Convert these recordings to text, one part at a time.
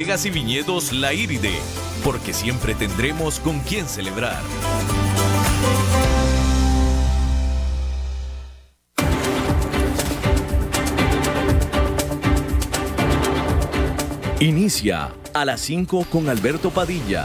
Vegas y Viñedos La Iride, porque siempre tendremos con quién celebrar. Inicia a las 5 con Alberto Padilla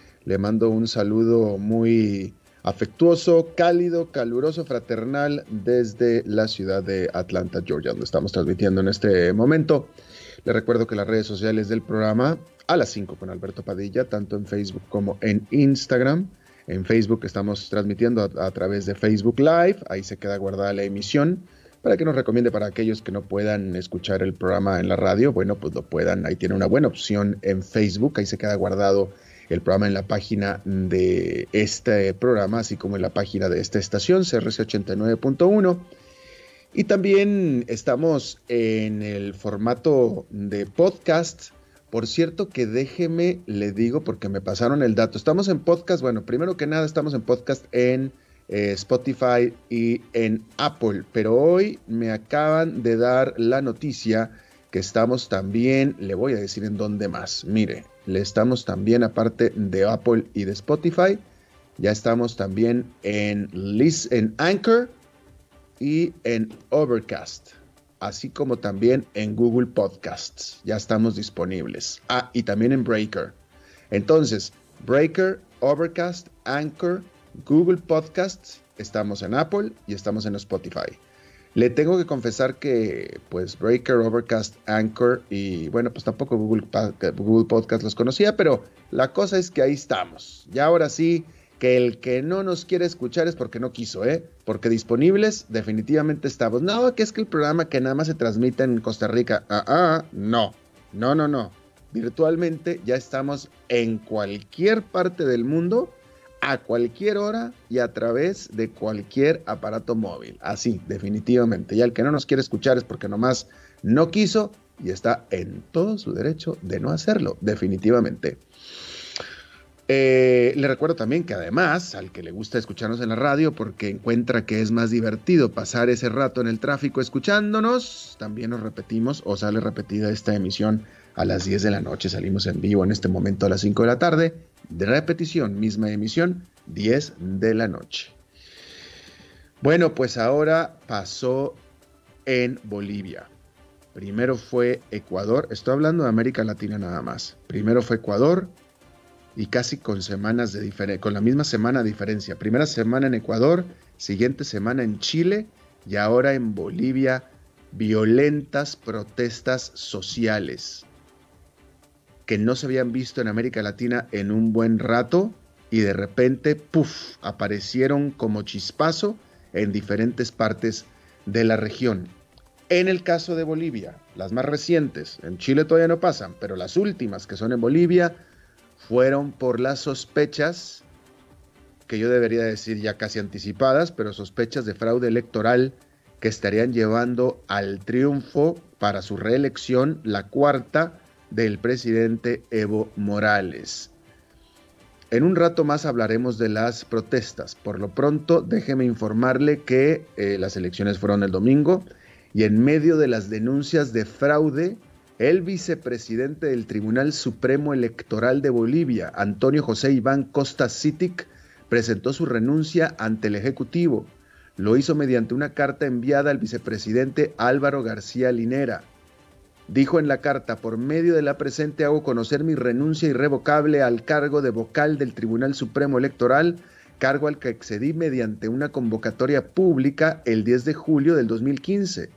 le mando un saludo muy afectuoso, cálido, caluroso, fraternal desde la ciudad de Atlanta, Georgia, donde estamos transmitiendo en este momento. Le recuerdo que las redes sociales del programa a las 5 con Alberto Padilla, tanto en Facebook como en Instagram. En Facebook estamos transmitiendo a, a, través de Facebook Live, ahí se queda guardada la emisión para que nos recomiende para aquellos que no puedan escuchar el programa en la radio, bueno, pues lo puedan, ahí tiene una buena opción en Facebook, ahí se queda guardado el programa en la página de este programa, así como en la página de esta estación, CRC89.1. Y también estamos en el formato de podcast. Por cierto que déjeme, le digo, porque me pasaron el dato. Estamos en podcast, bueno, primero que nada estamos en podcast en eh, Spotify y en Apple, pero hoy me acaban de dar la noticia que estamos también, le voy a decir en dónde más. Mire, le estamos también, aparte de Apple y de Spotify, ya estamos también en, List, Anchor y en Overcast, así como también en Google Podcasts. Ya estamos disponibles. Ah, y también en Breaker. Entonces, Breaker, Overcast, Anchor, Google Podcasts, estamos en Apple y estamos en Spotify. Le tengo que confesar que pues Breaker, Overcast, Anchor y bueno, pues tampoco Google, Podcast los conocía, pero la cosa es que ahí estamos. Y ahora sí, que el que no nos quiere escuchar es porque no quiso, ¿eh? Porque disponibles definitivamente estamos. No, que es que el programa que nada más se transmite en Costa Rica. Ah, ah, no. No, no, no. Virtualmente ya estamos en cualquier parte del mundo a cualquier hora y a través de cualquier aparato móvil. Así, definitivamente. Y al que no nos quiere escuchar es porque nomás no quiso y está en todo su derecho de no hacerlo, definitivamente. Eh, le recuerdo también que además, al que le gusta escucharnos en la radio porque encuentra que es más divertido pasar ese rato en el tráfico escuchándonos, también nos repetimos o sale repetida esta emisión a las 10 de la noche. Salimos en vivo en este momento a las 5 de la tarde de repetición, misma emisión, 10 de la noche. Bueno, pues ahora pasó en Bolivia. Primero fue Ecuador, estoy hablando de América Latina nada más. Primero fue Ecuador y casi con semanas de diferencia, con la misma semana de diferencia. Primera semana en Ecuador, siguiente semana en Chile y ahora en Bolivia, violentas protestas sociales que no se habían visto en América Latina en un buen rato y de repente, puff, aparecieron como chispazo en diferentes partes de la región. En el caso de Bolivia, las más recientes, en Chile todavía no pasan, pero las últimas que son en Bolivia fueron por las sospechas, que yo debería decir ya casi anticipadas, pero sospechas de fraude electoral que estarían llevando al triunfo para su reelección, la cuarta, del presidente Evo Morales. En un rato más hablaremos de las protestas. Por lo pronto, déjeme informarle que eh, las elecciones fueron el domingo y en medio de las denuncias de fraude, el vicepresidente del Tribunal Supremo Electoral de Bolivia, Antonio José Iván Costa Citic, presentó su renuncia ante el Ejecutivo. Lo hizo mediante una carta enviada al vicepresidente Álvaro García Linera. Dijo en la carta, por medio de la presente hago conocer mi renuncia irrevocable al cargo de vocal del Tribunal Supremo Electoral, cargo al que accedí mediante una convocatoria pública el 10 de julio del 2015.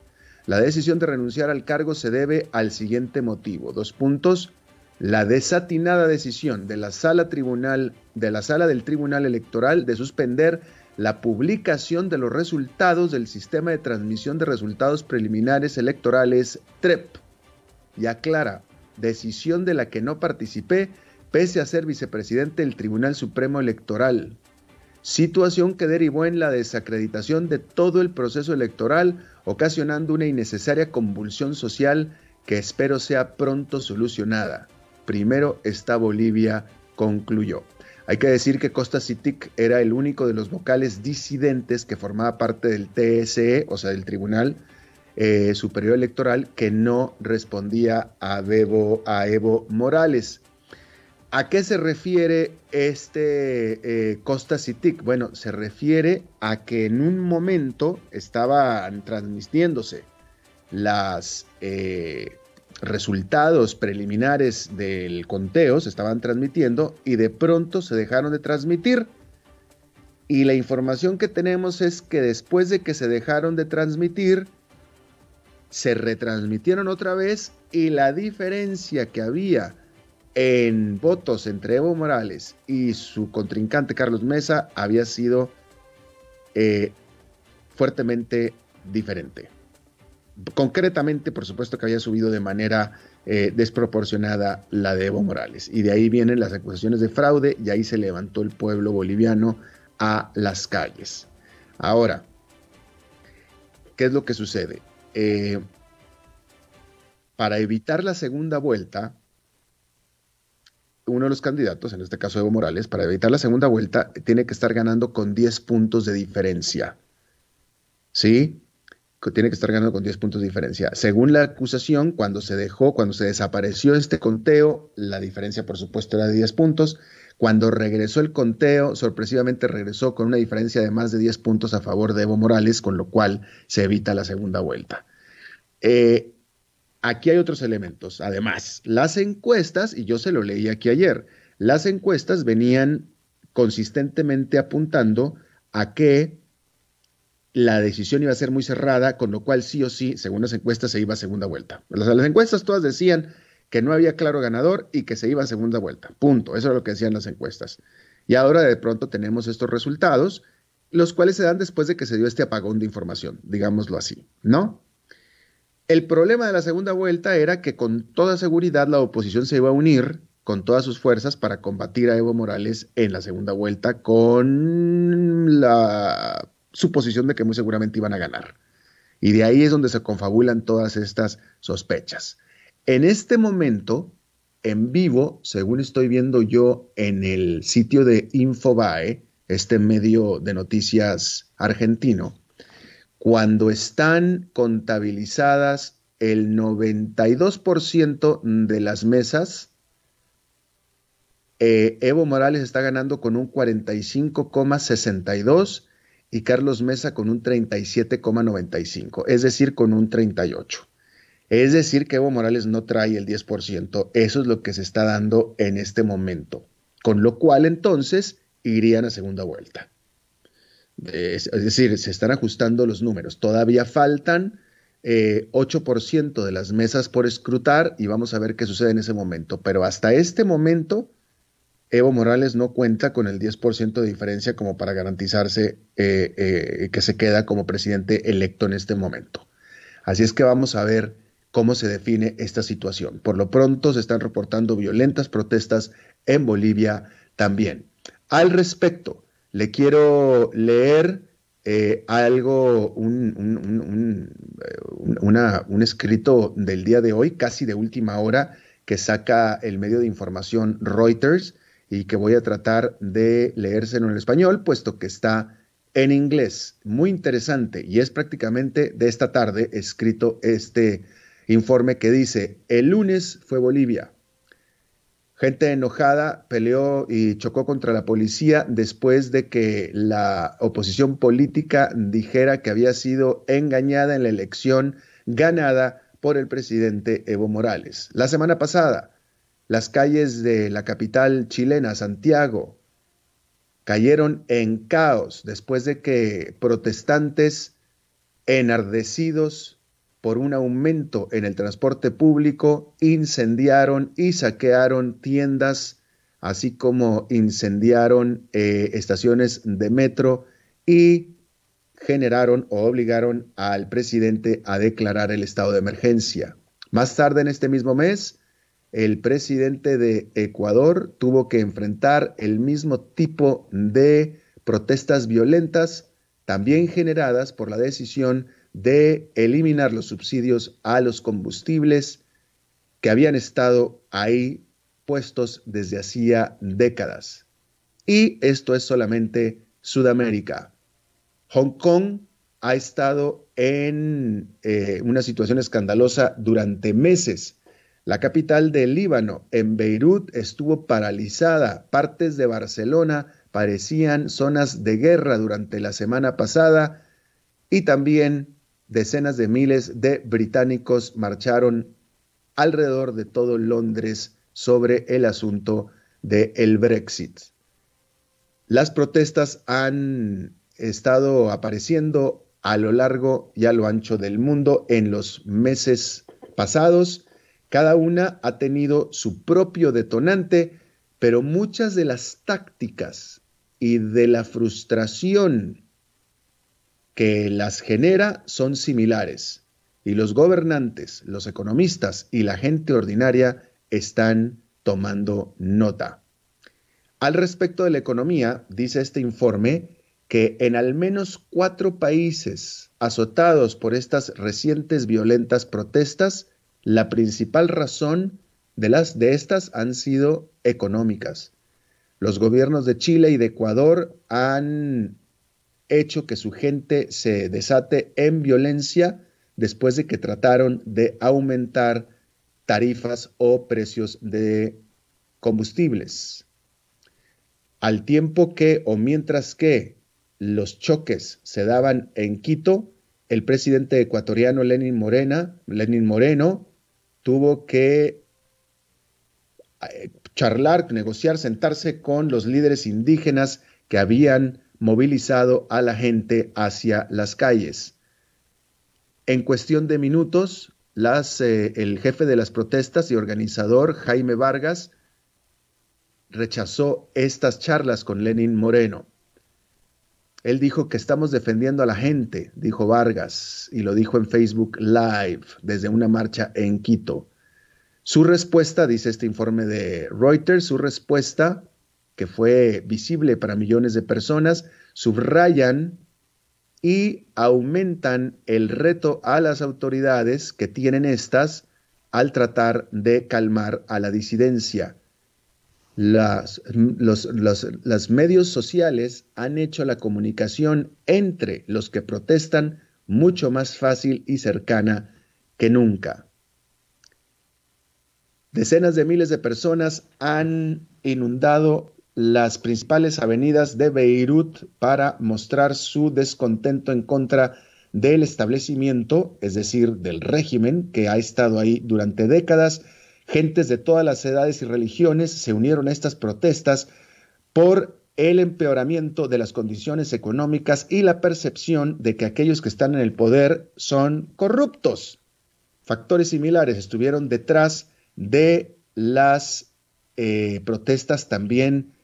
La decisión de renunciar al cargo se debe al siguiente motivo. Dos puntos. La desatinada decisión de la sala tribunal de la sala del Tribunal Electoral de suspender la publicación de los resultados del sistema de transmisión de resultados preliminares electorales TREP y aclara, decisión de la que no participé, pese a ser vicepresidente del Tribunal Supremo Electoral. Situación que derivó en la desacreditación de todo el proceso electoral, ocasionando una innecesaria convulsión social que espero sea pronto solucionada. Primero está Bolivia, concluyó. Hay que decir que Costa Citic era el único de los vocales disidentes que formaba parte del TSE, o sea, del Tribunal eh, Superior Electoral, que no respondía a, a Evo Morales. ¿A qué se refiere este eh, Costa Citic? Bueno, se refiere a que en un momento estaban transmitiéndose las eh, resultados preliminares del conteo se estaban transmitiendo y de pronto se dejaron de transmitir. Y la información que tenemos es que después de que se dejaron de transmitir, se retransmitieron otra vez y la diferencia que había en votos entre Evo Morales y su contrincante Carlos Mesa había sido eh, fuertemente diferente. Concretamente, por supuesto que había subido de manera eh, desproporcionada la de Evo Morales. Y de ahí vienen las acusaciones de fraude y ahí se levantó el pueblo boliviano a las calles. Ahora, ¿qué es lo que sucede? Eh, para evitar la segunda vuelta, uno de los candidatos, en este caso Evo Morales, para evitar la segunda vuelta, tiene que estar ganando con 10 puntos de diferencia. ¿Sí? tiene que estar ganando con 10 puntos de diferencia. Según la acusación, cuando se dejó, cuando se desapareció este conteo, la diferencia por supuesto era de 10 puntos. Cuando regresó el conteo, sorpresivamente regresó con una diferencia de más de 10 puntos a favor de Evo Morales, con lo cual se evita la segunda vuelta. Eh, aquí hay otros elementos. Además, las encuestas, y yo se lo leí aquí ayer, las encuestas venían consistentemente apuntando a que la decisión iba a ser muy cerrada, con lo cual sí o sí, según las encuestas, se iba a segunda vuelta. las encuestas todas decían que no había claro ganador y que se iba a segunda vuelta. Punto. Eso es lo que decían las encuestas. Y ahora de pronto tenemos estos resultados, los cuales se dan después de que se dio este apagón de información, digámoslo así, ¿no? El problema de la segunda vuelta era que con toda seguridad la oposición se iba a unir con todas sus fuerzas para combatir a Evo Morales en la segunda vuelta con la suposición de que muy seguramente iban a ganar. Y de ahí es donde se confabulan todas estas sospechas. En este momento, en vivo, según estoy viendo yo en el sitio de Infobae, este medio de noticias argentino, cuando están contabilizadas el 92% de las mesas, eh, Evo Morales está ganando con un 45,62 y Carlos Mesa con un 37,95, es decir, con un 38. Es decir, que Evo Morales no trae el 10%, eso es lo que se está dando en este momento, con lo cual entonces irían a segunda vuelta. Es, decir, se están ajustando los números, todavía faltan 8% eh, de las mesas por escrutar y vamos a ver qué sucede en ese momento, pero hasta este momento Evo Morales no cuenta con el 10% de diferencia como para garantizarse eh, eh, que se queda como presidente electo en este momento. Así es que vamos a ver cómo se define esta situación. Por lo pronto se están reportando violentas protestas en Bolivia también. Al respecto, le quiero leer eh, algo, un, un escrito del día de hoy, casi de última hora, que saca el medio de información Reuters y que voy a tratar de leérselo en español, puesto que está en inglés. Muy interesante y es prácticamente de esta tarde escrito este informe que dice, el lunes fue Bolivia. Gente enojada peleó y chocó contra la policía después de que la oposición política dijera que había sido engañada en la elección ganada por el presidente Evo Morales. La semana pasada, las calles de la capital chilena, Santiago, cayeron en caos después de que protestantes enardecidos por un aumento en el transporte público incendiaron y saquearon tiendas, así como incendiaron eh, estaciones de metro y generaron o obligaron al presidente a declarar el estado de emergencia. Más tarde en este mismo mes, el presidente de Ecuador tuvo que enfrentar el mismo tipo de protestas violentas, también generadas por la decisión de eliminar los subsidios a los combustibles que habían estado ahí puestos desde hacía décadas. Y esto es solamente Sudamérica. Hong Kong ha estado en eh, una situación escandalosa durante meses. La capital del Líbano, en Beirut, estuvo paralizada. Partes de Barcelona parecían zonas de guerra durante la semana pasada y también decenas de miles de británicos marcharon alrededor de todo Londres sobre el asunto del Brexit. Las protestas han estado apareciendo a lo largo y a lo ancho del mundo en los meses pasados. Cada una ha tenido su propio detonante, pero muchas de las tácticas y de la frustración que las genera son similares. Y los gobernantes, los economistas y la gente ordinaria están tomando nota. Al respecto de la economía, dice este informe que en al menos cuatro países azotados por estas recientes violentas protestas, la principal razón de las de estas han sido económicas. Los gobiernos de Chile y de Ecuador han hecho que su gente se desate en violencia después de que trataron de aumentar tarifas o precios de combustibles. Al tiempo que o mientras que los choques se daban en Quito, el presidente ecuatoriano Lenin, Moreno tuvo que eh, charlar, negociar, sentarse con los líderes indígenas que habían movilizado a la gente hacia las calles. En cuestión de minutos, eh, el jefe de las protestas y organizador, Jaime Vargas, rechazó estas charlas con Lenin Moreno. Él dijo que estamos defendiendo a la gente, dijo Vargas, y lo dijo en Facebook Live desde una marcha en Quito. Su respuesta, dice este informe de Reuters, su respuesta, que fue visible para millones de personas, subrayan y aumentan el reto a las autoridades que tienen estas al tratar de calmar a la disidencia. Las, los, medios sociales han hecho la comunicación entre los que protestan mucho más fácil y cercana que nunca. Decenas de miles de personas han inundado las principales avenidas de Beirut para mostrar su descontento en contra del establecimiento, es decir, del régimen que ha estado ahí durante décadas. Gentes de todas las edades y religiones se unieron a estas protestas por el empeoramiento de las condiciones económicas y la percepción de que aquellos que están en el poder son corruptos. Factores similares estuvieron detrás de las eh, protestas también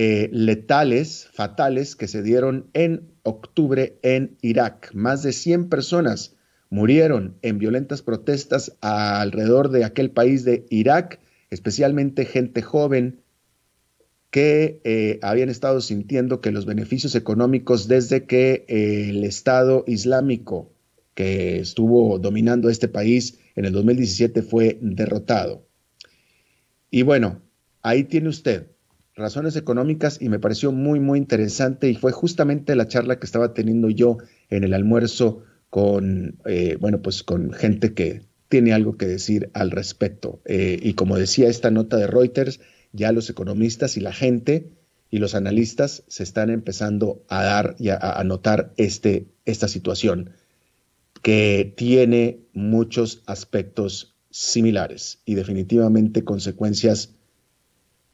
eh, letales, fatales, que se dieron en octubre en Irak. Más de 100 personas murieron en violentas protestas alrededor de aquel país de Irak, especialmente gente joven que eh, habían estado sintiendo que los beneficios económicos desde que eh, el Estado Islámico que estuvo dominando este país en el 2017 fue derrotado. Y bueno, ahí tiene usted razones económicas y me pareció muy, muy interesante y fue justamente la charla que estaba teniendo yo en el almuerzo con, eh, bueno, pues con gente que tiene algo que decir al respecto. Eh, y como decía esta nota de Reuters, ya los economistas y la gente y los analistas se están empezando a dar y a, notar este, esta situación que tiene muchos aspectos similares y definitivamente consecuencias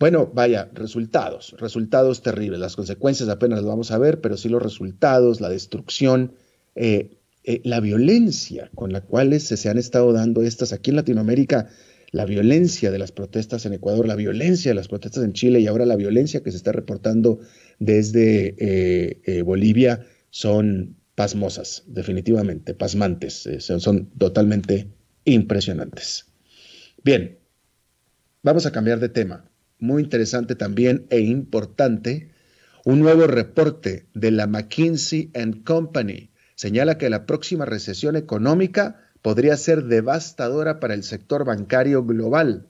bueno, vaya, resultados, resultados terribles. Las consecuencias apenas las vamos a ver, pero sí los resultados, la destrucción, eh, eh, la violencia con la cual se, han estado dando estas aquí en Latinoamérica, la violencia de las protestas en Ecuador, la violencia de las protestas en Chile y ahora la violencia que se está reportando desde eh, Bolivia son pasmosas, definitivamente, pasmantes, son totalmente impresionantes. Bien, Vamos a cambiar de tema. Muy interesante también e importante, un nuevo reporte de la McKinsey ⁇ Company señala que la próxima recesión económica podría ser devastadora para el sector bancario global.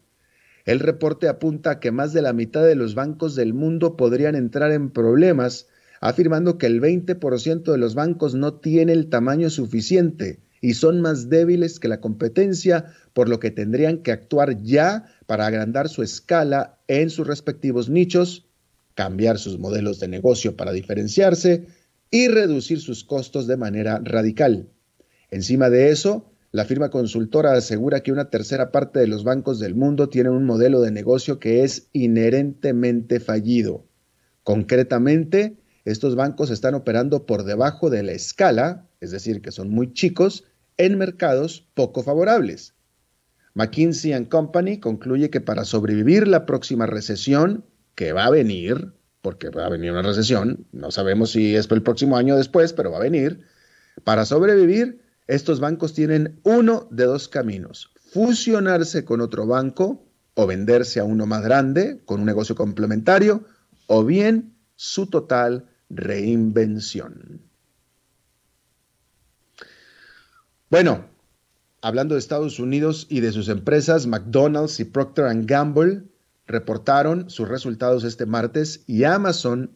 El reporte apunta a que más de la mitad de los bancos del mundo podrían entrar en problemas, afirmando que el 20% de los bancos no tiene el tamaño suficiente y son más débiles que la competencia, por lo que tendrían que actuar ya para agrandar su escala en sus respectivos nichos, cambiar sus modelos de negocio para diferenciarse y reducir sus costos de manera radical. Encima de eso, la firma consultora asegura que una tercera parte de los bancos del mundo tienen un modelo de negocio que es inherentemente fallido. Concretamente, estos bancos están operando por debajo de la escala, es decir, que son muy chicos, en mercados poco favorables. McKinsey Company concluye que para sobrevivir la próxima recesión, que va a venir, porque va a venir una recesión, no sabemos si es el próximo año o después, pero va a venir, para sobrevivir estos bancos tienen uno de dos caminos, fusionarse con otro banco o venderse a uno más grande con un negocio complementario o bien su total reinvención. Bueno, hablando de Estados Unidos y de sus empresas, McDonald's y Procter ⁇ Gamble reportaron sus resultados este martes y Amazon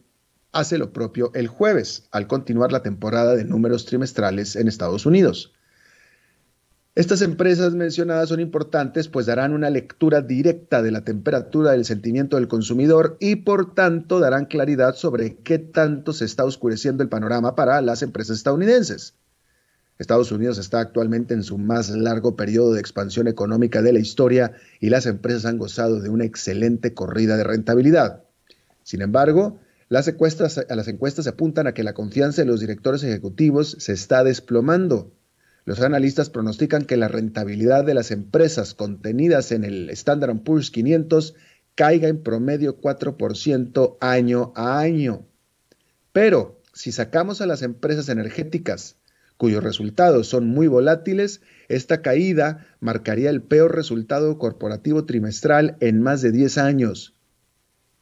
hace lo propio el jueves, al continuar la temporada de números trimestrales en Estados Unidos. Estas empresas mencionadas son importantes pues darán una lectura directa de la temperatura del sentimiento del consumidor y por tanto darán claridad sobre qué tanto se está oscureciendo el panorama para las empresas estadounidenses. Estados Unidos está actualmente en su más largo periodo de expansión económica de la historia y las empresas han gozado de una excelente corrida de rentabilidad. Sin embargo, las encuestas, las encuestas apuntan a que la confianza de los directores ejecutivos se está desplomando. Los analistas pronostican que la rentabilidad de las empresas contenidas en el Standard Poor's 500 caiga en promedio 4% año a año. Pero si sacamos a las empresas energéticas, cuyos resultados son muy volátiles, esta caída marcaría el peor resultado corporativo trimestral en más de 10 años.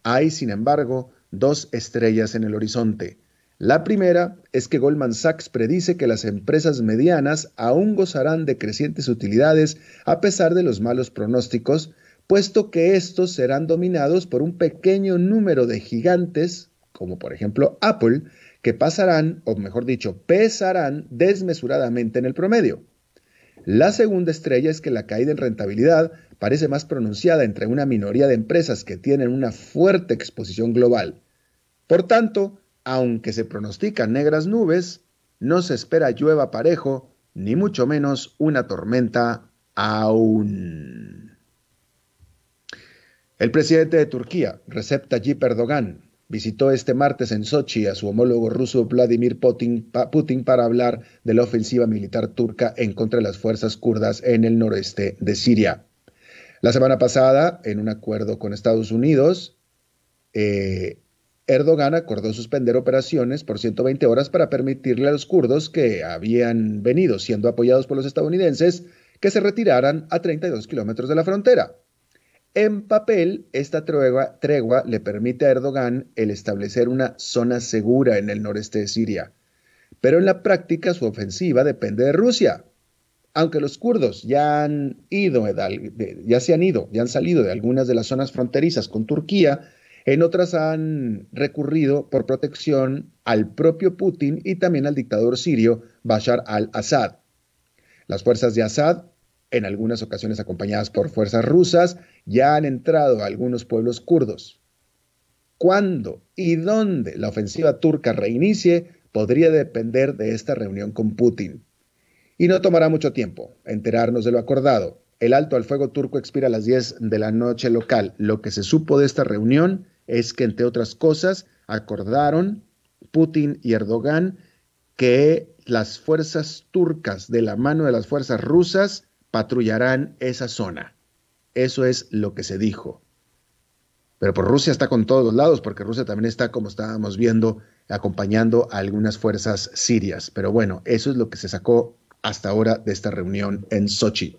Hay, sin embargo, dos estrellas en el horizonte. La primera es que Goldman Sachs predice que las empresas medianas aún gozarán de crecientes utilidades a pesar de los malos pronósticos, puesto que estos serán dominados por un pequeño número de gigantes, como por ejemplo Apple, que pasarán, o mejor dicho, pesarán desmesuradamente en el promedio. La segunda estrella es que la caída en rentabilidad parece más pronunciada entre una minoría de empresas que tienen una fuerte exposición global. Por tanto, aunque se pronostican negras nubes, no se espera llueva parejo, ni mucho menos una tormenta aún. El presidente de Turquía, Recep Tayyip Erdogan, visitó este martes en Sochi a su homólogo ruso Vladimir Putin, para hablar de la ofensiva militar turca en contra de las fuerzas kurdas en el noreste de Siria. La semana pasada, en un acuerdo con Estados Unidos, eh, Erdogan acordó suspender operaciones por 120 horas para permitirle a los kurdos que habían venido siendo apoyados por los estadounidenses que se retiraran a 32 kilómetros de la frontera. En papel, esta tregua, le permite a Erdogan el establecer una zona segura en el noreste de Siria. Pero en la práctica su ofensiva depende de Rusia, aunque los kurdos ya han ido, ya se han ido, ya han salido de algunas de las zonas fronterizas con Turquía, en otras han recurrido por protección al propio Putin y también al dictador sirio Bashar al-Assad. Las fuerzas de Assad, en algunas ocasiones acompañadas por fuerzas rusas, ya han entrado a algunos pueblos kurdos. ¿Cuándo y dónde la ofensiva turca reinicie podría depender de esta reunión con Putin? Y no tomará mucho tiempo enterarnos de lo acordado. El alto al fuego turco expira a las 10 de la noche local. Lo que se supo de esta reunión es que, entre otras cosas, acordaron Putin y Erdogan que las fuerzas turcas de la mano de las fuerzas rusas patrullarán esa zona. Eso es lo que se dijo. Pero por Rusia está con todos los lados, porque Rusia también está, como estábamos viendo, acompañando a algunas fuerzas sirias. Pero bueno, eso es lo que se sacó hasta ahora de esta reunión en Sochi.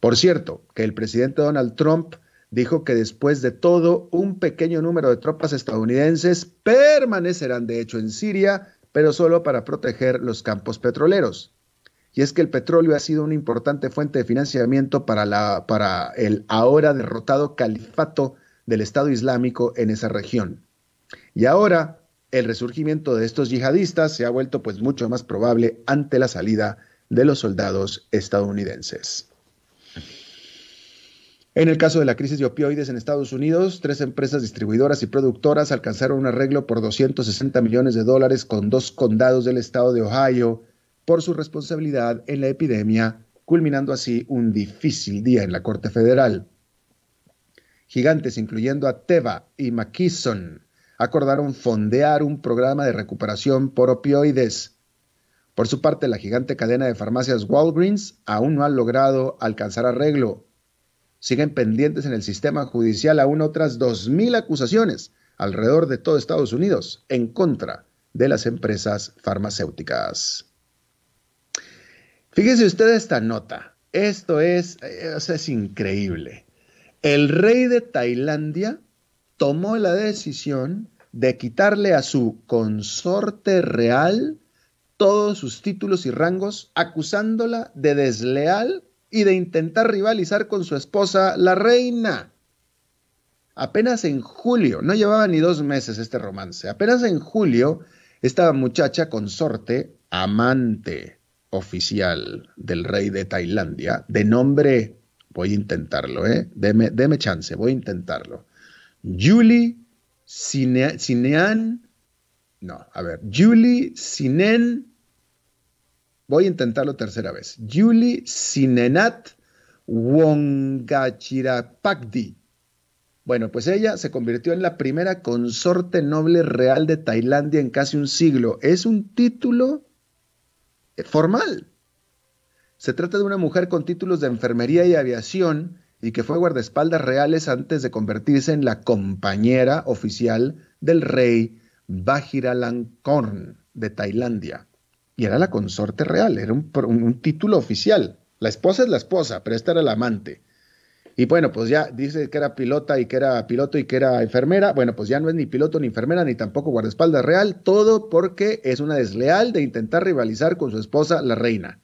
Por cierto, que el presidente Donald Trump dijo que después de todo, un pequeño número de tropas estadounidenses permanecerán de hecho en Siria, pero solo para proteger los campos petroleros. Y es que el petróleo ha sido una importante fuente de financiamiento para, la, para el ahora derrotado califato del Estado Islámico en esa región. Y ahora el resurgimiento de estos yihadistas se ha vuelto pues mucho más probable ante la salida de los soldados estadounidenses. En el caso de la crisis de opioides en Estados Unidos, tres empresas distribuidoras y productoras alcanzaron un arreglo por 260 millones de dólares con dos condados del estado de Ohio por su responsabilidad en la epidemia, culminando así un difícil día en la Corte Federal. Gigantes, incluyendo a Teva y McKesson, acordaron fondear un programa de recuperación por opioides. Por su parte, la gigante cadena de farmacias Walgreens aún no ha logrado alcanzar arreglo siguen pendientes en el sistema judicial aún otras 2.000 acusaciones alrededor de todo Estados Unidos en contra de las empresas farmacéuticas. Fíjese usted esta nota. Esto es, eh, es increíble. El rey de Tailandia tomó la decisión de quitarle a su consorte real todos sus títulos y rangos, acusándola de desleal y de intentar rivalizar con su esposa, la reina. Apenas en julio, no llevaba ni dos meses este romance, apenas en julio, esta muchacha consorte, amante oficial del rey de Tailandia, de nombre, voy a intentarlo, ¿eh? Deme, chance, voy a intentarlo. Julie Sinean, no, a ver, Julie Sinen Voy a intentarlo tercera vez. Yuli Sinenat Wongachirapakdi. Bueno, pues ella se convirtió en la primera consorte noble real de Tailandia en casi un siglo. Es un título formal. Se trata de una mujer con títulos de enfermería y aviación y que fue guardaespaldas reales antes de convertirse en la compañera oficial del rey Vajiralongkorn de Tailandia y era la consorte real, era un, título oficial. La esposa es la esposa, pero esta era la amante. Y bueno, pues ya dice que era pilota y que era piloto y que era enfermera. Bueno, pues ya no es ni piloto ni enfermera ni tampoco guardaespaldas real, todo porque es una desleal de intentar rivalizar con su esposa, la reina.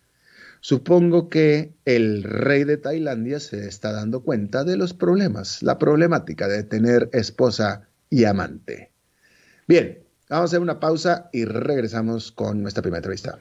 Supongo que el rey de Tailandia se está dando cuenta de los problemas, la problemática de tener esposa y amante. Bien, Vamos a hacer una pausa y regresamos con nuestra primera entrevista.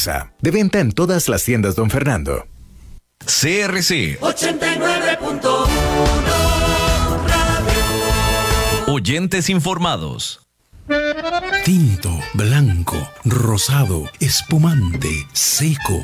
De venta en todas las tiendas, don Fernando. CRC 89.1 Oyentes informados. Tinto, blanco, rosado, espumante, seco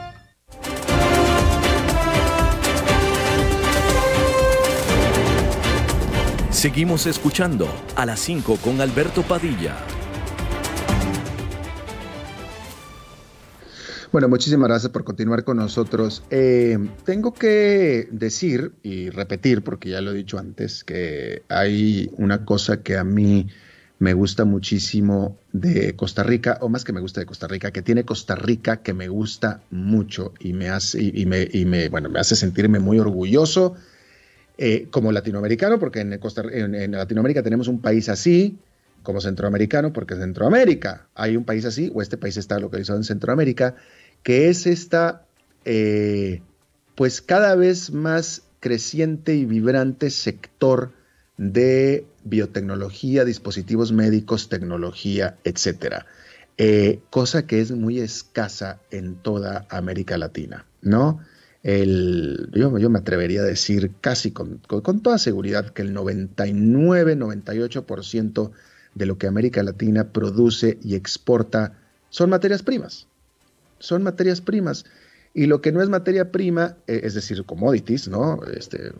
Seguimos escuchando a las 5 con Alberto Padilla. Bueno, muchísimas gracias por continuar con nosotros. Eh, tengo que decir y repetir, porque ya lo he dicho antes, que hay una cosa que a mí me gusta muchísimo de Costa Rica, o más que me gusta de Costa Rica, que tiene Costa Rica que me gusta mucho y me hace, y me, y me, bueno, me hace sentirme muy orgulloso eh, como latinoamericano, porque en, en, Latinoamérica tenemos un país así, como centroamericano, porque en Centroamérica hay un país así, o este país está localizado en Centroamérica, que es esta, eh, pues cada vez más creciente y vibrante sector de biotecnología, dispositivos médicos, tecnología, etcétera. Eh, cosa que es muy escasa en toda América Latina, ¿no? El, yo, yo, me atrevería a decir casi con, con, toda seguridad que el 99-98% de lo que América Latina produce y exporta son materias primas. Son materias primas. Y lo que no es materia prima, eh, es decir, commodities, ¿no? Este,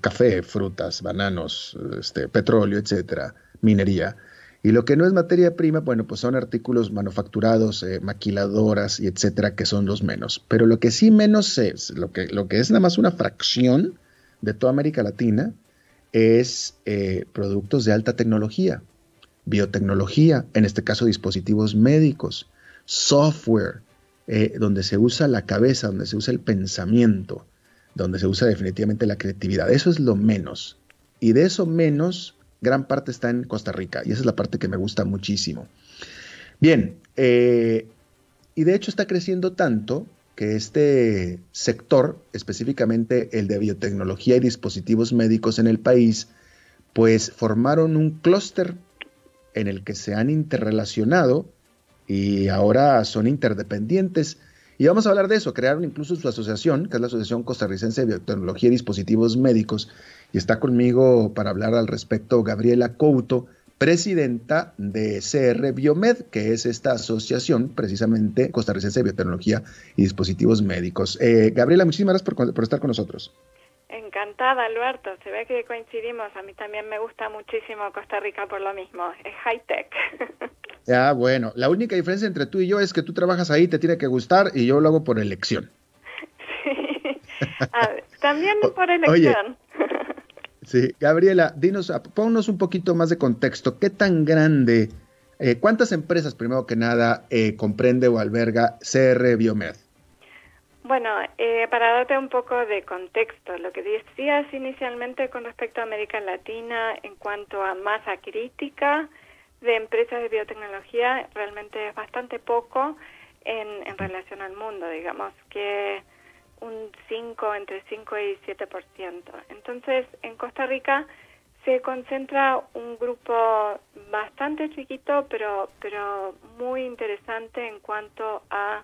café, frutas, bananos, este, petróleo, etcétera, minería. Y lo que no es materia prima, bueno, pues son artículos manufacturados, eh, maquiladoras y etcétera, que son los menos. Pero lo que sí menos es, lo que, lo que es nada más una fracción de toda América Latina, es eh, productos de alta tecnología, biotecnología, en este caso dispositivos médicos, software, eh, donde se usa la cabeza, donde se usa el pensamiento, donde se usa definitivamente la creatividad. Eso es lo menos. Y de eso menos, gran parte está en Costa Rica. Y esa es la parte que me gusta muchísimo. Bien, eh, y de hecho está creciendo tanto que este sector, específicamente el de biotecnología y dispositivos médicos en el país, pues formaron un clúster en el que se han interrelacionado y ahora son interdependientes. Y vamos a hablar de eso. Crearon incluso su asociación, que es la Asociación Costarricense de Biotecnología y Dispositivos Médicos. Y está conmigo para hablar al respecto Gabriela Couto, presidenta de CR Biomed, que es esta asociación precisamente costarricense de biotecnología y dispositivos médicos. Eh, Gabriela, muchísimas gracias por, por estar con nosotros. Encantada, Alberto. Se ve que coincidimos. A mí también me gusta muchísimo Costa Rica por lo mismo. Es high tech. Ya, bueno. La única diferencia entre tú y yo es que tú trabajas ahí, te tiene que gustar y yo lo hago por elección. Sí. también por elección. Sí, Gabriela, dinos, ponnos un poquito más de contexto. ¿Qué tan grande, eh, cuántas empresas, primero que nada, eh, comprende o alberga CR Biomed? Bueno, eh, para darte un poco de contexto, lo que decías inicialmente con respecto a América Latina en cuanto a masa crítica de empresas de biotecnología, realmente es bastante poco en relación al mundo, digamos que un 5, entre 5 y 7%. Entonces, en Costa Rica se concentra un grupo bastante chiquito, pero, pero muy interesante en cuanto a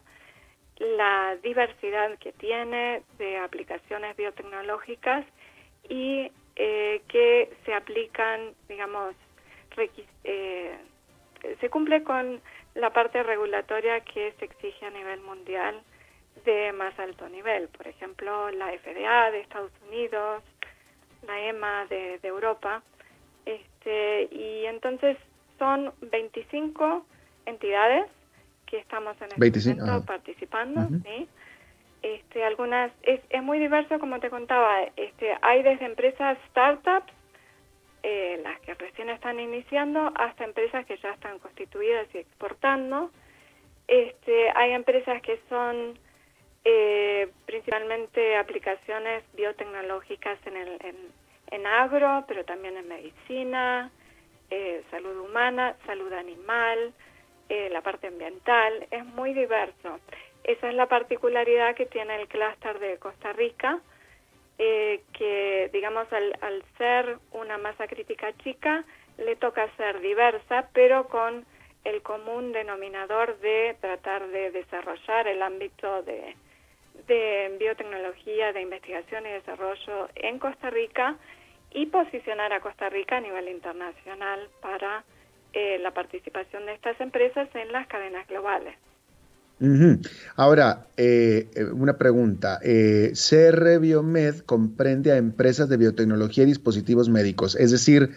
la diversidad que tiene de aplicaciones biotecnológicas y eh, que se aplican, digamos, eh, se cumple con la parte regulatoria que se exige a nivel mundial de más alto nivel. Por ejemplo, la FDA de Estados Unidos, la EMA de, de Europa. Este, y entonces son 25 entidades que estamos en este momento participando, Este, algunas es, es muy diverso como te contaba, este, hay desde empresas startups, eh, las que recién están iniciando, hasta empresas que ya están constituidas y exportando. Este, hay empresas que son eh, principalmente aplicaciones biotecnológicas en, el, en, agro, pero también en medicina, eh, salud humana, salud animal, eh, la parte ambiental, es muy diverso. Esa es la particularidad que tiene el clúster de Costa Rica, eh, que digamos al, al ser una masa crítica chica, le toca ser diversa, pero con el común denominador de tratar de desarrollar el ámbito de, de biotecnología, de investigación y desarrollo en Costa Rica y posicionar a Costa Rica a nivel internacional para eh, la participación de estas empresas en las cadenas globales. Ahora, eh, eh, una pregunta. CR Biomed comprende a empresas de biotecnología y dispositivos médicos, es decir,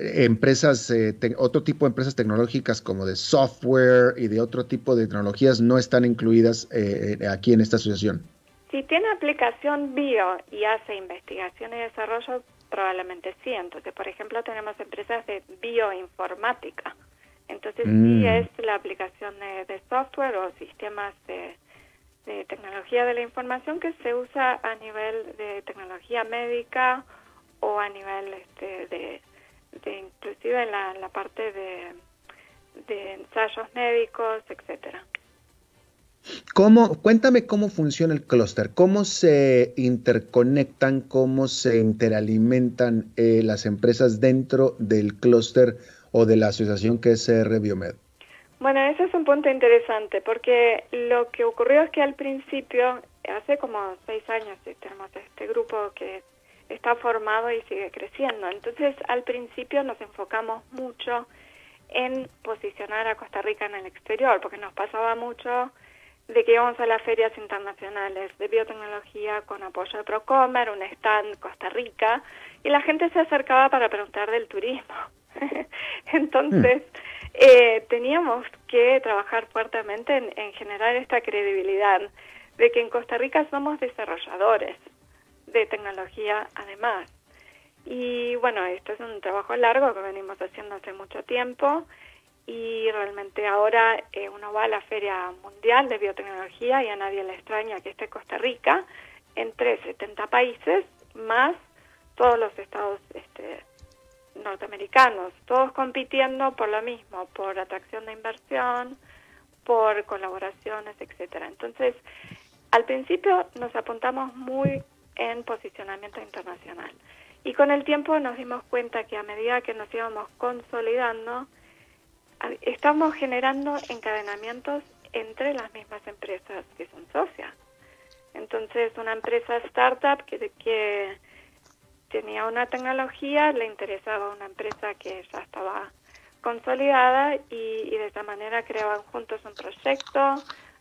empresas, otro tipo de empresas tecnológicas como de software y de otro tipo de tecnologías no están incluidas aquí en esta asociación. Si tiene aplicación bio y hace investigación y desarrollo, Probablemente sí. Entonces, por ejemplo, tenemos empresas de bioinformática. Entonces, sí mm. es la aplicación de, software o sistemas de, tecnología de la información que se usa a nivel de tecnología médica o a nivel este, de, de inclusive en la, parte de, de ensayos médicos, etcétera. ¿Cómo, cuéntame cómo funciona el clúster, cómo se interconectan, cómo se interalimentan eh, las empresas dentro del clúster o de la asociación que es CR Biomed. Bueno, ese es un punto interesante porque lo que ocurrió es que al principio, hace como seis años, tenemos este grupo que está formado y sigue creciendo. Entonces, al principio nos enfocamos mucho en posicionar a Costa Rica en el exterior, porque nos pasaba mucho de que íbamos a las ferias internacionales de biotecnología con apoyo de Procomer, un stand Costa Rica, y la gente se acercaba para preguntar del turismo. Entonces, eh, teníamos que trabajar fuertemente en, en generar esta credibilidad de que en Costa Rica somos desarrolladores de tecnología además. Y bueno, esto es un trabajo largo que venimos haciendo hace mucho tiempo y realmente ahora eh, uno va a la Feria Mundial de Biotecnología y a nadie le extraña que esté Costa Rica entre 70 países más todos los estados este, norteamericanos, todos compitiendo por lo mismo, por atracción de inversión, por colaboraciones, etcétera. Entonces, al principio nos apuntamos muy en posicionamiento internacional. Y con el tiempo nos dimos cuenta que a medida que nos íbamos consolidando, estamos generando encadenamientos entre las mismas empresas que son socias. Entonces, una empresa startup que, tenía una tecnología le interesaba una empresa que ya estaba consolidada y, y de esa manera creaban juntos un proyecto,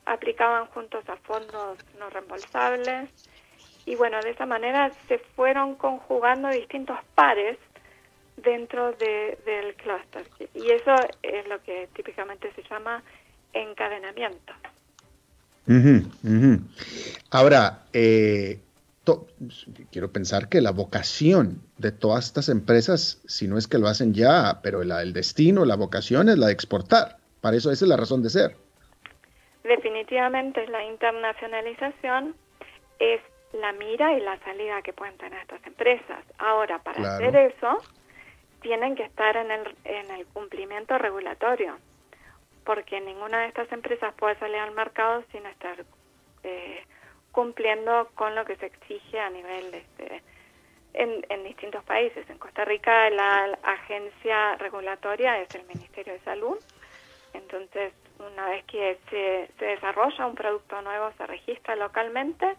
aplicaban juntos a fondos no reembolsables y bueno, de esa manera se fueron conjugando distintos pares dentro del clúster. Y eso es lo que típicamente se llama encadenamiento. Ahora, eh, quiero pensar que la vocación de todas estas empresas, si no es que lo hacen ya, pero el destino, la vocación es la de exportar. Para eso esa es la razón de ser. Definitivamente la internacionalización es la mira y la salida que pueden tener estas empresas. Ahora, para hacer eso, tienen que estar en el, en el cumplimiento regulatorio, porque ninguna de estas empresas puede salir al mercado sin estar eh, cumpliendo con lo que se exige a nivel este, en, en distintos países. En Costa Rica la agencia regulatoria es el Ministerio de Salud, entonces una vez que se, se desarrolla un producto nuevo se registra localmente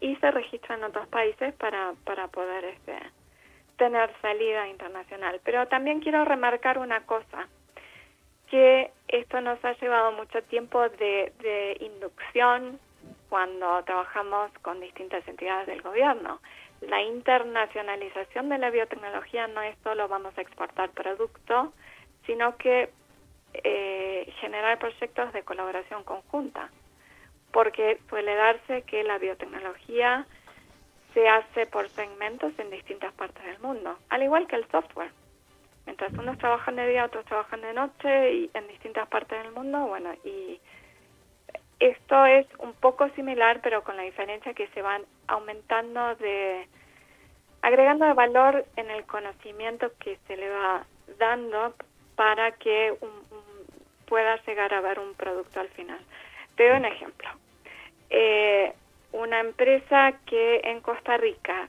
y se registra en otros países para, para poder este, tener salida internacional. Pero también quiero remarcar una cosa, que esto nos ha llevado mucho tiempo de, de inducción cuando trabajamos con distintas entidades del gobierno. La internacionalización de la biotecnología no es solo vamos a exportar producto, sino que eh, generar proyectos de colaboración conjunta porque suele darse que la biotecnología se hace por segmentos en distintas partes del mundo, al igual que el software. Mientras unos trabajan de día, otros trabajan de noche y en distintas partes del mundo, bueno, y esto es un poco similar, pero con la diferencia que se van aumentando de, agregando de valor en el conocimiento que se le va dando para que pueda llegar a ver un producto al final. Te doy un ejemplo. Eh, una empresa que en Costa Rica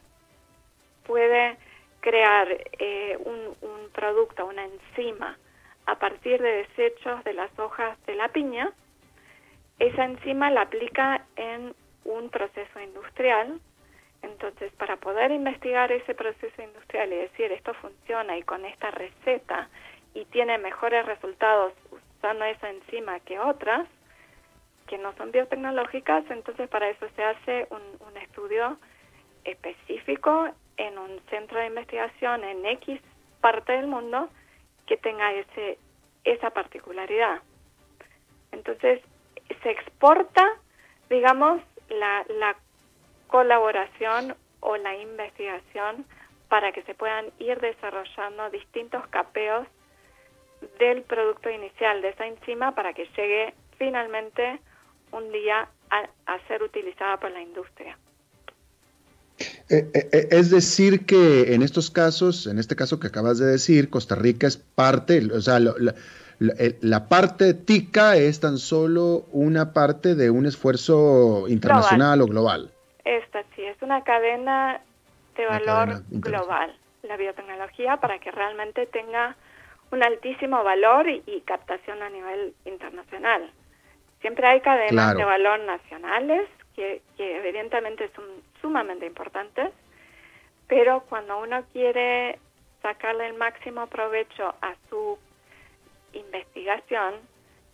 puede crear eh, un, un producto, una enzima, a partir de desechos de las hojas de la piña, esa enzima la aplica en un proceso industrial. Entonces, para poder investigar ese proceso industrial y decir esto funciona y con esta receta y tiene mejores resultados usando esa enzima que otras, que no son biotecnológicas, entonces para eso se hace un, estudio específico en un centro de investigación en X parte del mundo que tenga ese esa particularidad. Entonces se exporta, digamos, la, la colaboración o la investigación para que se puedan ir desarrollando distintos capeos del producto inicial de esa enzima para que llegue finalmente un día a, ser utilizada por la industria. Eh, eh, eh, es decir que en estos casos, en este caso que acabas de decir, Costa Rica es parte, o sea, la, parte tica es tan solo una parte de un esfuerzo internacional o global. Esta sí, es una cadena de valor global, la biotecnología, para que realmente tenga un altísimo valor y, captación a nivel internacional. Siempre hay cadenas de valor nacionales que, evidentemente son sumamente importantes, pero cuando uno quiere sacarle el máximo provecho a su investigación,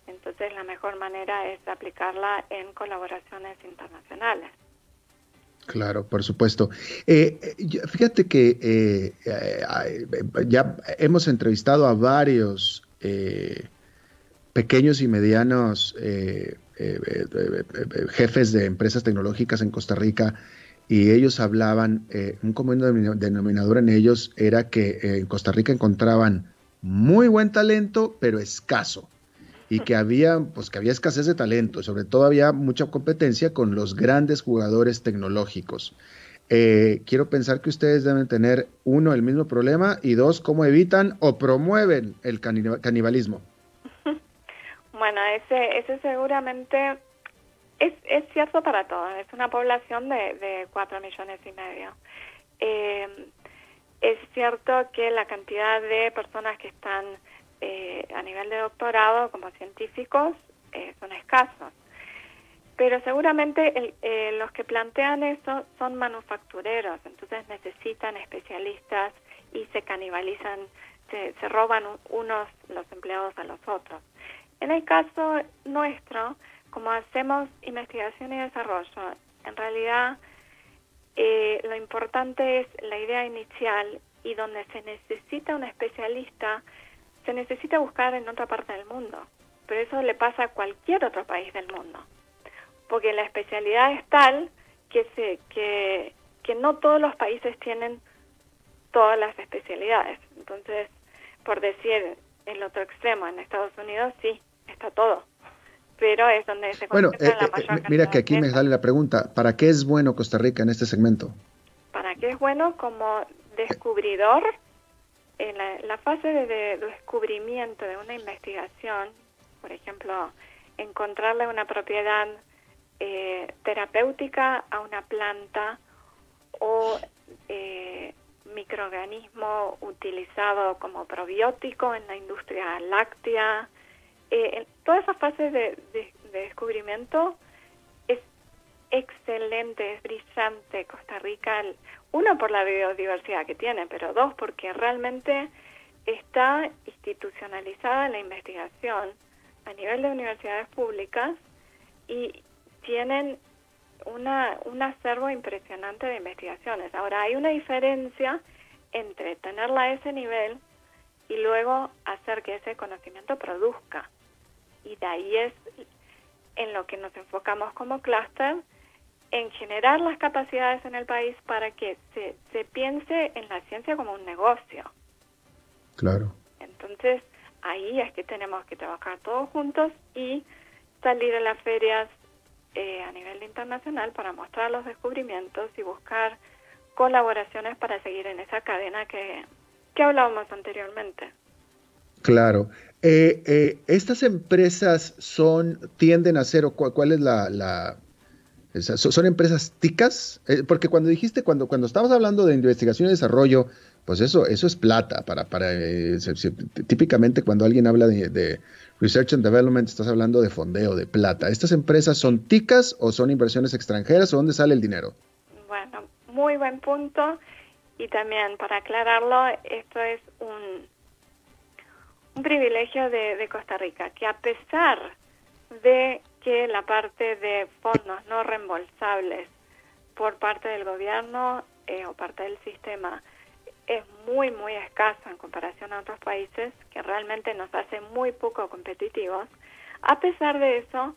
entonces la mejor manera es aplicarla en colaboraciones internacionales. Claro, por supuesto. Eh, fíjate que eh, eh, ya hemos entrevistado a varios pequeños y medianos jefes de empresas tecnológicas en Costa Rica y ellos hablaban, un común denominador en ellos era que en Costa Rica encontraban muy buen talento, pero escaso y que había, pues que había escasez de talento, sobre todo había mucha competencia con los grandes jugadores tecnológicos. Eh, quiero pensar que ustedes deben tener, uno, el mismo problema y dos, cómo evitan o promueven el canibalismo. Bueno, ese, ese seguramente es, es cierto para todos. Es una población de, de 4 millones y medio. Eh, es cierto que la cantidad de personas que están eh, a nivel de doctorado como científicos eh, son escasos. Pero seguramente los que plantean eso son manufactureros, entonces necesitan especialistas y se canibalizan, se, se roban unos los empleados a los otros. En el caso nuestro, como hacemos investigación y desarrollo, en realidad lo importante es la idea inicial y donde se necesita un especialista se necesita buscar en otra parte del mundo, pero eso le pasa a cualquier otro país del mundo, porque la especialidad es tal que, se, que, que no todos los países tienen todas las especialidades. Entonces, por decir el otro extremo, en Estados Unidos sí, está todo, pero es donde se bueno, eh, la eh, mayor eh, Mira que aquí me sale la pregunta, ¿para qué es bueno Costa Rica en este segmento? ¿Para qué es bueno como descubridor? en la, fase de, descubrimiento de una investigación, por ejemplo, encontrarle una propiedad eh, terapéutica a una planta o eh, microorganismo utilizado como probiótico en la industria láctea. Eh, toda esa fase de, de, descubrimiento es excelente, es brillante. Costa Rica uno por la biodiversidad que tiene, pero dos porque realmente está institucionalizada la investigación a nivel de universidades públicas y tienen una, un acervo impresionante de investigaciones. Ahora, hay una diferencia entre tenerla a ese nivel y luego hacer que ese conocimiento produzca. Y de ahí es en lo que nos enfocamos como clúster en generar las capacidades en el país para que se, se piense en la ciencia como un negocio. Claro. Entonces, ahí es que tenemos que trabajar todos juntos y salir a las ferias eh, a nivel internacional para mostrar los descubrimientos y buscar colaboraciones para seguir en esa cadena que, que hablábamos anteriormente. Claro. Eh, eh, estas empresas son tienden a ser o cuál es la, la son empresas ticas, eh, porque cuando dijiste, cuando, cuando estabas hablando de investigación y desarrollo, pues eso, eso es plata. Para, para, eh, típicamente cuando alguien habla de, Research and Development, estás hablando de fondeo, de plata. ¿Estas empresas son ticas o son inversiones extranjeras o dónde sale el dinero? Bueno, muy buen punto. Y también, para aclararlo, esto es un, un privilegio de Costa Rica, que a pesar de que la parte de fondos no reembolsables por parte del gobierno eh, o parte del sistema es muy, muy escasa en comparación a otros países que realmente nos hace muy poco competitivos. A pesar de eso,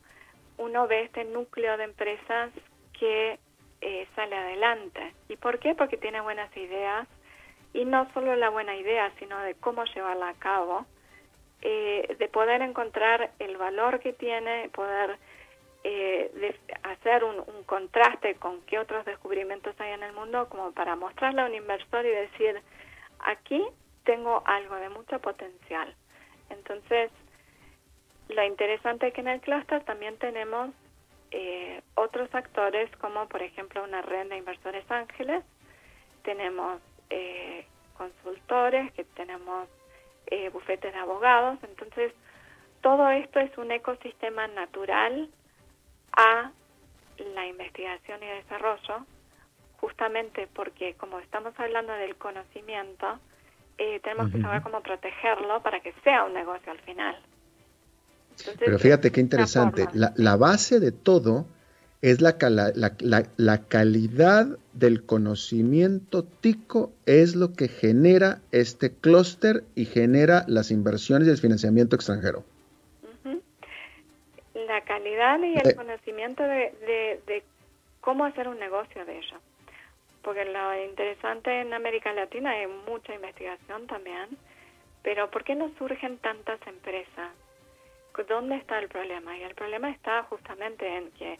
uno ve este núcleo de empresas que eh, sale adelante. ¿Y por qué? Porque tiene buenas ideas y no solo la buena idea, sino de cómo llevarla a cabo eh, de poder encontrar el valor que tiene, poder eh, hacer un, un, contraste con qué otros descubrimientos hay en el mundo como para mostrarle a un inversor y decir, aquí tengo algo de mucho potencial. Entonces, lo interesante es que en el clúster también tenemos eh, otros actores como por ejemplo una red de inversores ángeles, tenemos eh, consultores, que tenemos eh, bufetes de abogados, entonces todo esto es un ecosistema natural a la investigación y desarrollo, justamente porque como estamos hablando del conocimiento, tenemos que saber cómo protegerlo para que sea un negocio al final. Pero fíjate qué interesante, la, base de todo es la, la, calidad del conocimiento tico, es lo que genera este clúster y genera las inversiones y el financiamiento extranjero. La calidad y el eh. conocimiento de, de cómo hacer un negocio de ello. Porque lo interesante en América Latina hay mucha investigación también, pero ¿por qué no surgen tantas empresas? ¿Dónde está el problema? Y el problema está justamente en que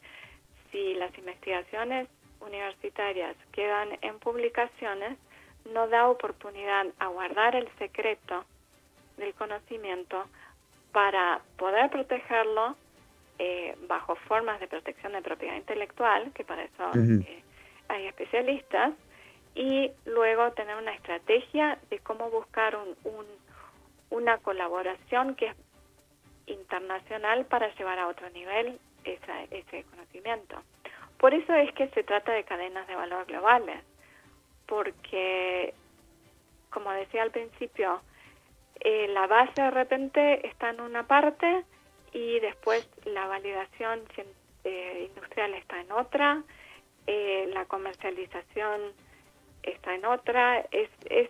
si las investigaciones universitarias quedan en publicaciones, no da oportunidad a guardar el secreto del conocimiento para poder protegerlo eh, bajo formas de protección de propiedad intelectual, que para eso eh, hay especialistas, y luego tener una estrategia de cómo buscar un, una colaboración que es internacional para llevar a otro nivel ese conocimiento. Por eso es que se trata de cadenas de valor globales, porque, como decía al principio, eh, la base de repente está en una parte y después la validación eh, industrial está en otra, eh, la comercialización está en otra, es, es,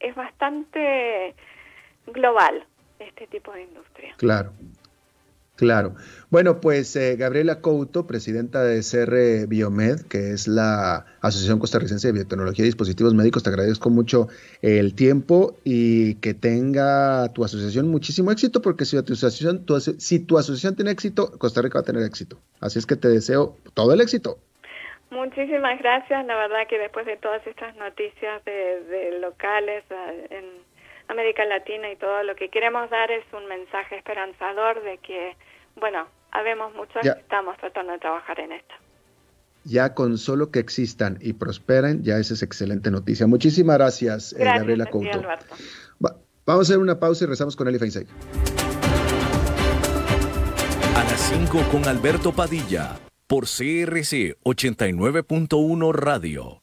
es bastante global este tipo de industria. Claro. Claro. Bueno, pues eh, Gabriela Couto, presidenta de CR Biomed, que es la Asociación Costarricense de Biotecnología y Dispositivos Médicos, te agradezco mucho el tiempo y que tenga tu asociación muchísimo éxito, porque si tu asociación, si tu asociación tiene éxito, Costa Rica va a tener éxito. Así es que te deseo todo el éxito. Muchísimas gracias. La verdad que después de todas estas noticias de, de locales en América Latina y todo, lo que queremos dar es un mensaje esperanzador de que, bueno, habemos muchos que estamos tratando de trabajar en esto. Ya con solo que existan y prosperen, ya esa es excelente noticia. Muchísimas gracias, eh, Gabriela Couto. vamos a hacer una pausa y rezamos con Eli. A las 5 con Alberto Padilla, por CRC 89.1 Radio.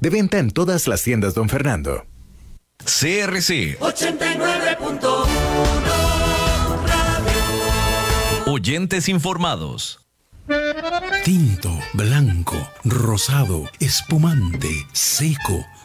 De venta en todas las tiendas, don Fernando. CRC 89.1 Oyentes informados. Tinto, blanco, rosado, espumante, seco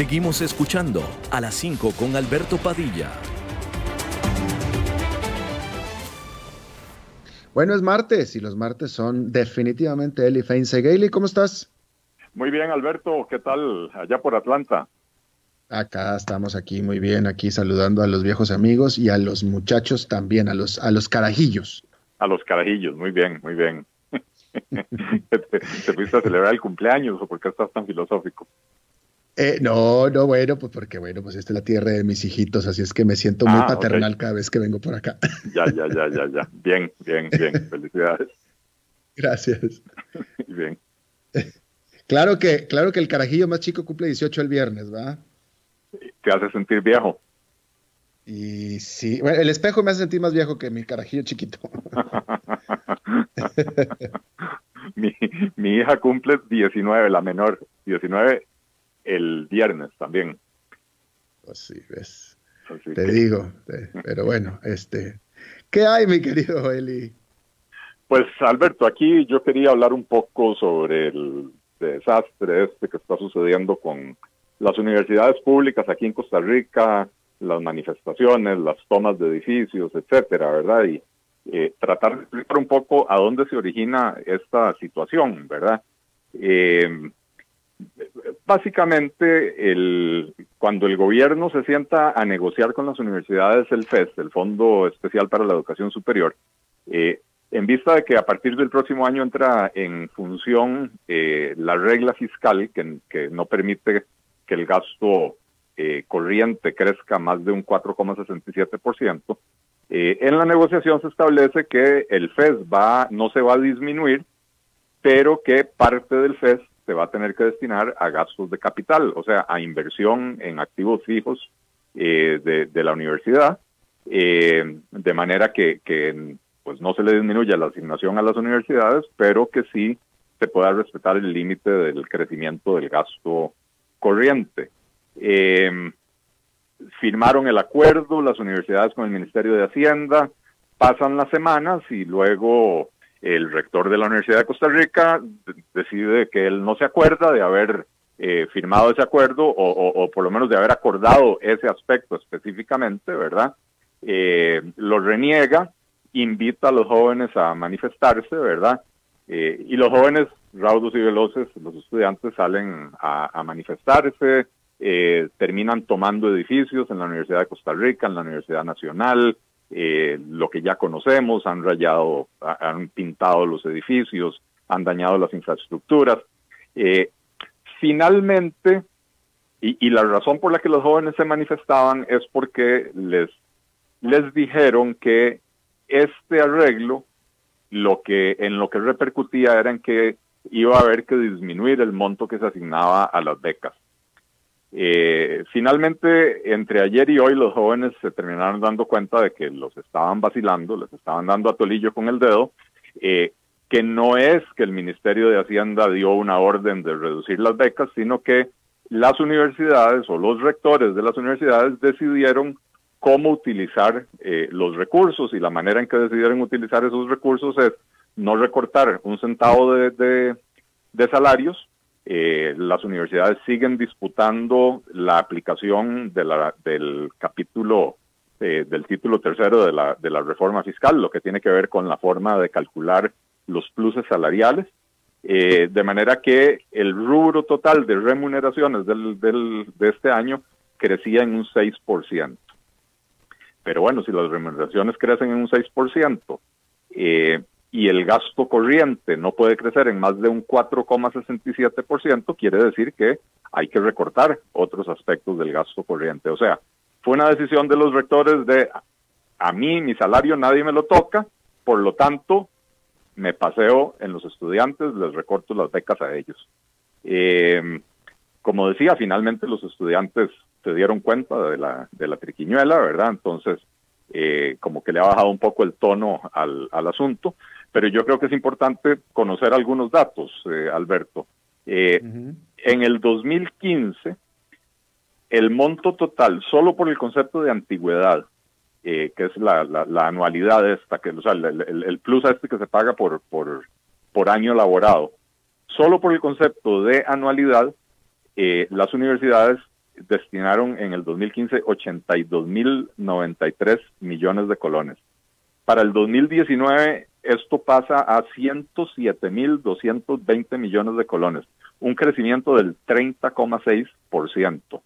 Seguimos escuchando a las 5 con Alberto Padilla. Bueno, es martes y los martes son definitivamente Eli Feinse. Gailey, ¿cómo estás? Muy bien, Alberto. ¿Qué tal allá por Atlanta? Acá estamos aquí muy bien, aquí saludando a los viejos amigos y a los muchachos también, a los, a los carajillos. A los carajillos, muy bien, muy bien. ¿Te, fuiste a celebrar el cumpleaños o por qué estás tan filosófico? Eh, no, no, bueno, pues porque bueno, pues esta es la tierra de mis hijitos, así es que me siento muy ah, paternal cada vez que vengo por acá. Ya, ya, ya, ya, ya. Bien, bien, bien. Felicidades. Gracias. bien. Claro que, claro que el carajillo más chico cumple 18 el viernes, ¿va? Te hace sentir viejo. Y sí, bueno, el espejo me hace sentir más viejo que mi carajillo chiquito. mi, mi hija cumple 19, la menor, 19 el viernes también. Pues sí, ves. te digo, pero bueno, este, ¿qué hay, mi querido Eli? Pues Alberto, aquí yo quería hablar un poco sobre el desastre este que está sucediendo con las universidades públicas aquí en Costa Rica, las manifestaciones, las tomas de edificios, etcétera, ¿verdad? Y eh, tratar de explicar un poco a dónde se origina esta situación, ¿verdad? Eh, básicamente, el, cuando el gobierno se sienta a negociar con las universidades el FES, el Fondo Especial para la Educación Superior, eh, en vista de que a partir del próximo año entra en función eh, la regla fiscal que, no permite que el gasto eh, corriente crezca más de un 4,67%, eh, en la negociación se establece que el FES va, no se va a disminuir, pero que parte del FES se va a tener que destinar a gastos de capital, o sea, a inversión en activos fijos eh, de, la universidad, eh, de manera que, pues no se le disminuya la asignación a las universidades, pero que sí se pueda respetar el límite del crecimiento del gasto corriente. Eh, firmaron el acuerdo las universidades con el Ministerio de Hacienda, pasan las semanas y luego el rector de la Universidad de Costa Rica decide que él no se acuerda de haber eh, firmado ese acuerdo o, por lo menos de haber acordado ese aspecto específicamente, ¿verdad? Eh, lo reniega, invita a los jóvenes a manifestarse, ¿verdad? Eh, y los jóvenes raudos y veloces, los estudiantes salen a, manifestarse, terminan tomando edificios en la Universidad de Costa Rica, en la Universidad Nacional, eh, lo que ya conocemos, han rayado, han pintado los edificios, han dañado las infraestructuras. Eh, finalmente, y, la razón por la que los jóvenes se manifestaban es porque les, les dijeron que este arreglo, lo que, en lo que repercutía era en que iba a haber que disminuir el monto que se asignaba a las becas. Eh, finalmente, entre ayer y hoy, los jóvenes se terminaron dando cuenta de que los estaban vacilando, les estaban dando a tolillo con el dedo, eh, que no es que el Ministerio de Hacienda dio una orden de reducir las becas, sino que las universidades o los rectores de las universidades decidieron cómo utilizar eh, los recursos y la manera en que decidieron utilizar esos recursos es no recortar un centavo de salarios, eh, las universidades siguen disputando la aplicación de la, del capítulo eh, del título tercero de la, de la reforma fiscal, lo que tiene que ver con la forma de calcular los pluses salariales, eh, de manera que el rubro total de remuneraciones del, del, de este año crecía en un 6%. Pero bueno, si las remuneraciones crecen en un 6%, eh, y el gasto corriente no puede crecer en más de un 4,67%, quiere decir que hay que recortar otros aspectos del gasto corriente. O sea, fue una decisión de los rectores de a mí mi salario nadie me lo toca, por lo tanto me paseo en los estudiantes, les recorto las becas a ellos. Eh, como decía, finalmente los estudiantes se dieron cuenta de la, de la triquiñuela, ¿verdad? Entonces, eh, como que le ha bajado un poco el tono al, al asunto pero yo creo que es importante conocer algunos datos, eh, Alberto. Eh, en el 2015, el monto total, solo por el concepto de antigüedad, eh, que es la, la, anualidad esta, que, o sea, el, el, plus este que se paga por, por, por año laborado, solo por el concepto de anualidad, las universidades destinaron en el 2015 82.093 millones de colones. Para el 2019 esto pasa a 107.220 millones de colones, un crecimiento del 30,6%.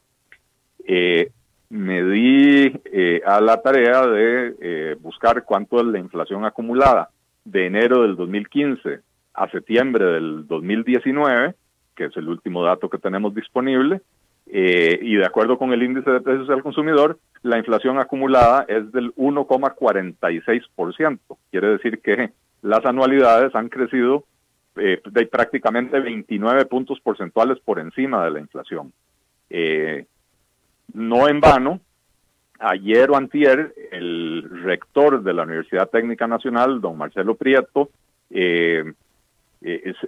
Eh, me di eh, a la tarea de eh, buscar cuánto es la inflación acumulada de enero del 2015 a septiembre del 2019, que es el último dato que tenemos disponible, eh, y de acuerdo con el índice de precios al consumidor, la inflación acumulada es del 1,46%. Quiere decir que las anualidades han crecido eh, de prácticamente 29 puntos porcentuales por encima de la inflación. Eh, no en vano, ayer o antier, el rector de la Universidad Técnica Nacional, don Marcelo Prieto,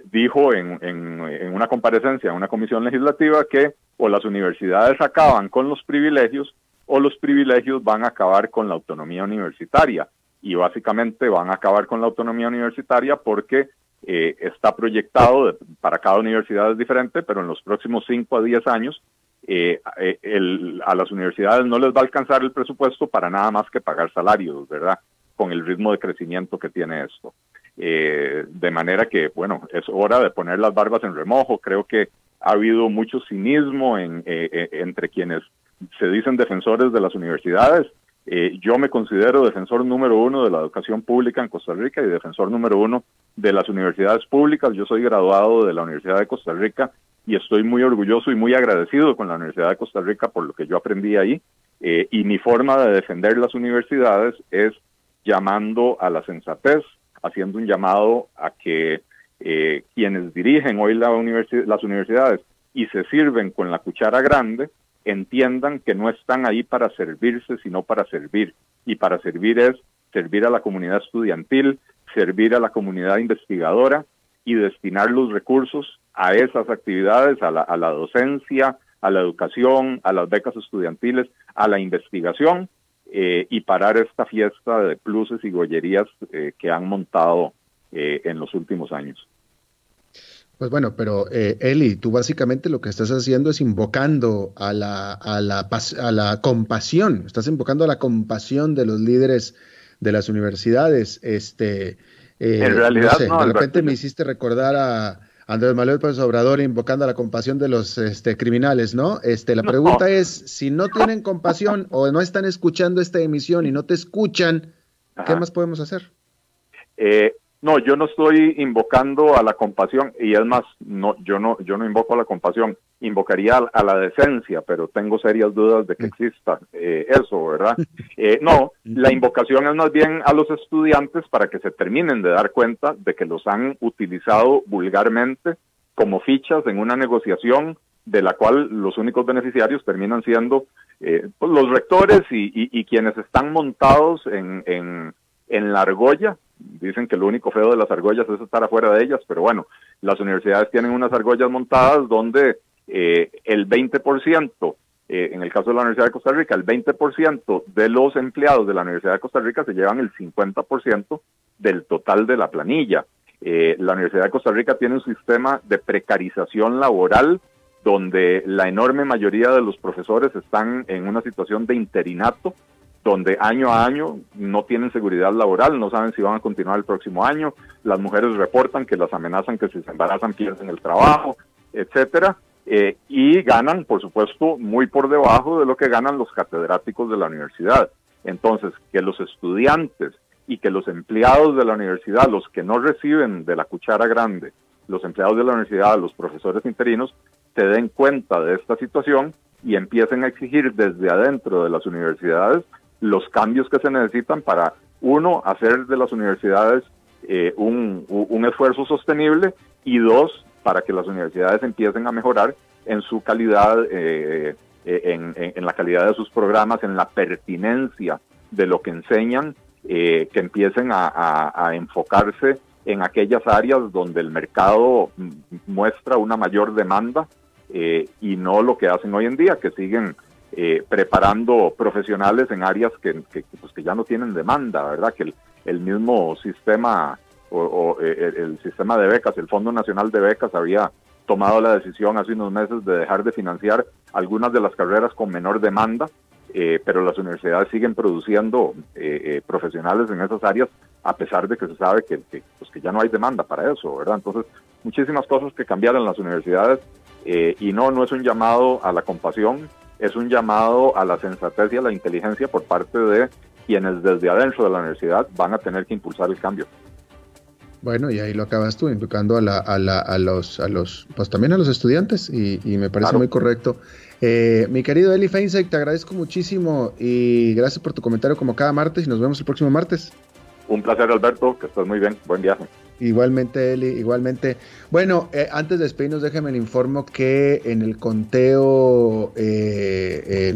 dijo en, en, una comparecencia en una comisión legislativa que o las universidades acaban con los privilegios o los privilegios van a acabar con la autonomía universitaria. Y básicamente van a acabar con la autonomía universitaria porque eh, está proyectado, para cada universidad es diferente, pero en los próximos 5 a 10 años eh, eh, a las universidades no les va a alcanzar el presupuesto para nada más que pagar salarios, ¿verdad? Con el ritmo de crecimiento que tiene esto. de manera que, bueno, es hora de poner las barbas en remojo. Creo que ha habido mucho cinismo en, eh, eh, entre quienes se dicen defensores de las universidades. Eh, yo me considero defensor número uno de la educación pública en Costa Rica y defensor número uno de las universidades públicas. Yo soy graduado de la Universidad de Costa Rica y estoy muy orgulloso y muy agradecido con la Universidad de Costa Rica por lo que yo aprendí ahí. y mi forma de defender las universidades es llamando a la sensatez, haciendo un llamado a que eh, quienes dirigen hoy la las universidades y se sirven con la cuchara grande, entiendan que no están ahí para servirse, sino para servir. Y para servir es servir a la comunidad estudiantil, servir a la comunidad investigadora y destinar los recursos a esas actividades, a la, docencia, a la educación, a las becas estudiantiles, a la investigación eh, y parar esta fiesta de pluses y gollerías eh, que han montado eh, en los últimos años. Pues bueno, pero eh, Eli, tú básicamente lo que estás haciendo es invocando a la, a la, a la compasión, estás invocando a la compasión de los líderes de las universidades. Este, eh, en realidad, no, de repente me hiciste recordar a Andrés Manuel Pérez Obrador invocando a la compasión de los este, criminales, ¿no? Este, la pregunta es, si no tienen compasión o no están escuchando esta emisión y no te escuchan, ¿qué más podemos hacer? Eh, no, yo no estoy invocando a la compasión y es más, no, yo no, yo no invoco a la compasión, invocaría a, la decencia, pero tengo serias dudas de que mm. exista eh, eso, ¿verdad? Eh, no, la invocación es más bien a los estudiantes para que se terminen de dar cuenta de que los han utilizado vulgarmente como fichas en una negociación de la cual los únicos beneficiarios terminan siendo eh, pues, los rectores y, quienes están montados en, en, en la argolla dicen que lo único feo de las argollas es estar afuera de ellas, pero bueno, las universidades tienen unas argollas montadas donde eh, el 20%, eh, en el caso de la Universidad de Costa Rica, el 20% de los empleados de la Universidad de Costa Rica se llevan el 50% del total de la planilla. Eh, la Universidad de Costa Rica tiene un sistema de precarización laboral donde la enorme mayoría de los profesores están en una situación de interinato donde año a año no tienen seguridad laboral, no saben si van a continuar el próximo año, las mujeres reportan que las amenazan que si se embarazan pierden el trabajo, etcétera, eh, y ganan, por supuesto, muy por debajo de lo que ganan los catedráticos de la universidad. Entonces, que los estudiantes y que los empleados de la universidad, los que no reciben de la cuchara grande, los empleados de la universidad, los profesores interinos, se den cuenta de esta situación y empiecen a exigir desde adentro de las universidades los cambios que se necesitan para, uno, hacer de las universidades eh, un, un, esfuerzo sostenible y dos, para que las universidades empiecen a mejorar en su calidad, eh, eh, en, en, la calidad de sus programas, en la pertinencia de lo que enseñan, que empiecen a, a, enfocarse en aquellas áreas donde el mercado muestra una mayor demanda y no lo que hacen hoy en día, que siguen eh, preparando profesionales en áreas que, pues, que, ya no tienen demanda, ¿verdad? Que el, mismo sistema o, eh, el, sistema de becas, el Fondo Nacional de Becas había tomado la decisión hace unos meses de dejar de financiar algunas de las carreras con menor demanda, eh, pero las universidades siguen produciendo profesionales en esas áreas a pesar de que se sabe que, pues que ya no hay demanda para eso, ¿verdad? Entonces, muchísimas cosas que cambiaron las universidades y no, no es un llamado a la compasión, es un llamado a la sensatez y a la inteligencia por parte de quienes desde adentro de la universidad van a tener que impulsar el cambio. Bueno, y ahí lo acabas tú, invocando a, la, a, la, a, los, a los, pues también a los estudiantes, y, me parece muy correcto. Eh, mi querido Eli Feinstein, te agradezco muchísimo y gracias por tu comentario como cada martes y nos vemos el próximo martes. Un placer, Alberto, que estés muy bien. Buen viaje. Igualmente, Eli, igualmente. Bueno, eh, antes de despedirnos, déjame el informo que en el conteo eh,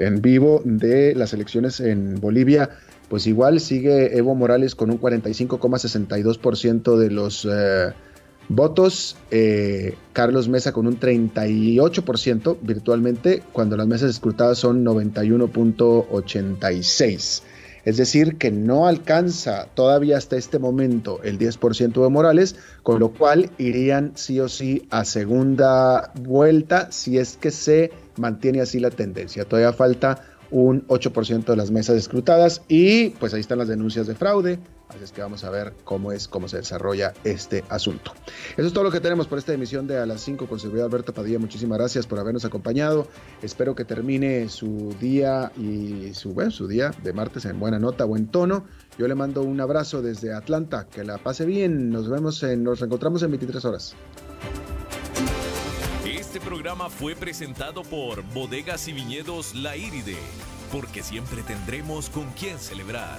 en, vivo de las elecciones en Bolivia, pues igual sigue Evo Morales con un 45,62% de los votos, Carlos Mesa con un 38% virtualmente, cuando las mesas escrutadas son 91.86. Es decir, que no alcanza todavía hasta este momento el 10% de Morales, con lo cual irían sí o sí a segunda vuelta si es que se mantiene así la tendencia. Todavía falta un 8% de las mesas escrutadas y pues ahí están las denuncias de fraude. Así es que vamos a ver cómo es, cómo se desarrolla este asunto. Eso es todo lo que tenemos por esta emisión de A las 5 con servidor Alberto Padilla. Muchísimas gracias por habernos acompañado. Espero que termine su día y su, bueno, su día de martes en buena nota, buen tono. Yo le mando un abrazo desde Atlanta. Que la pase bien. Nos vemos en, nos reencontramos en 23 horas. Este programa fue presentado por Bodegas y Viñedos La Iride, porque siempre tendremos con quién celebrar.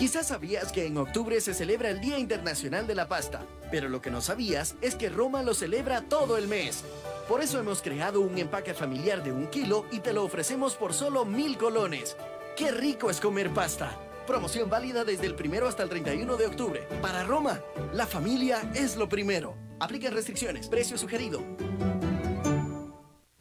Quizás sabías que en octubre se celebra el Día Internacional de la Pasta, pero lo que no sabías es que Roma lo celebra todo el mes. Por eso hemos creado un empaque familiar de un kilo y te lo ofrecemos por solo mil colones. ¡Qué rico es comer pasta! Promoción válida desde el primero hasta el 31 de octubre. Para Roma, la familia es lo primero. Aplican restricciones. Precio sugerido.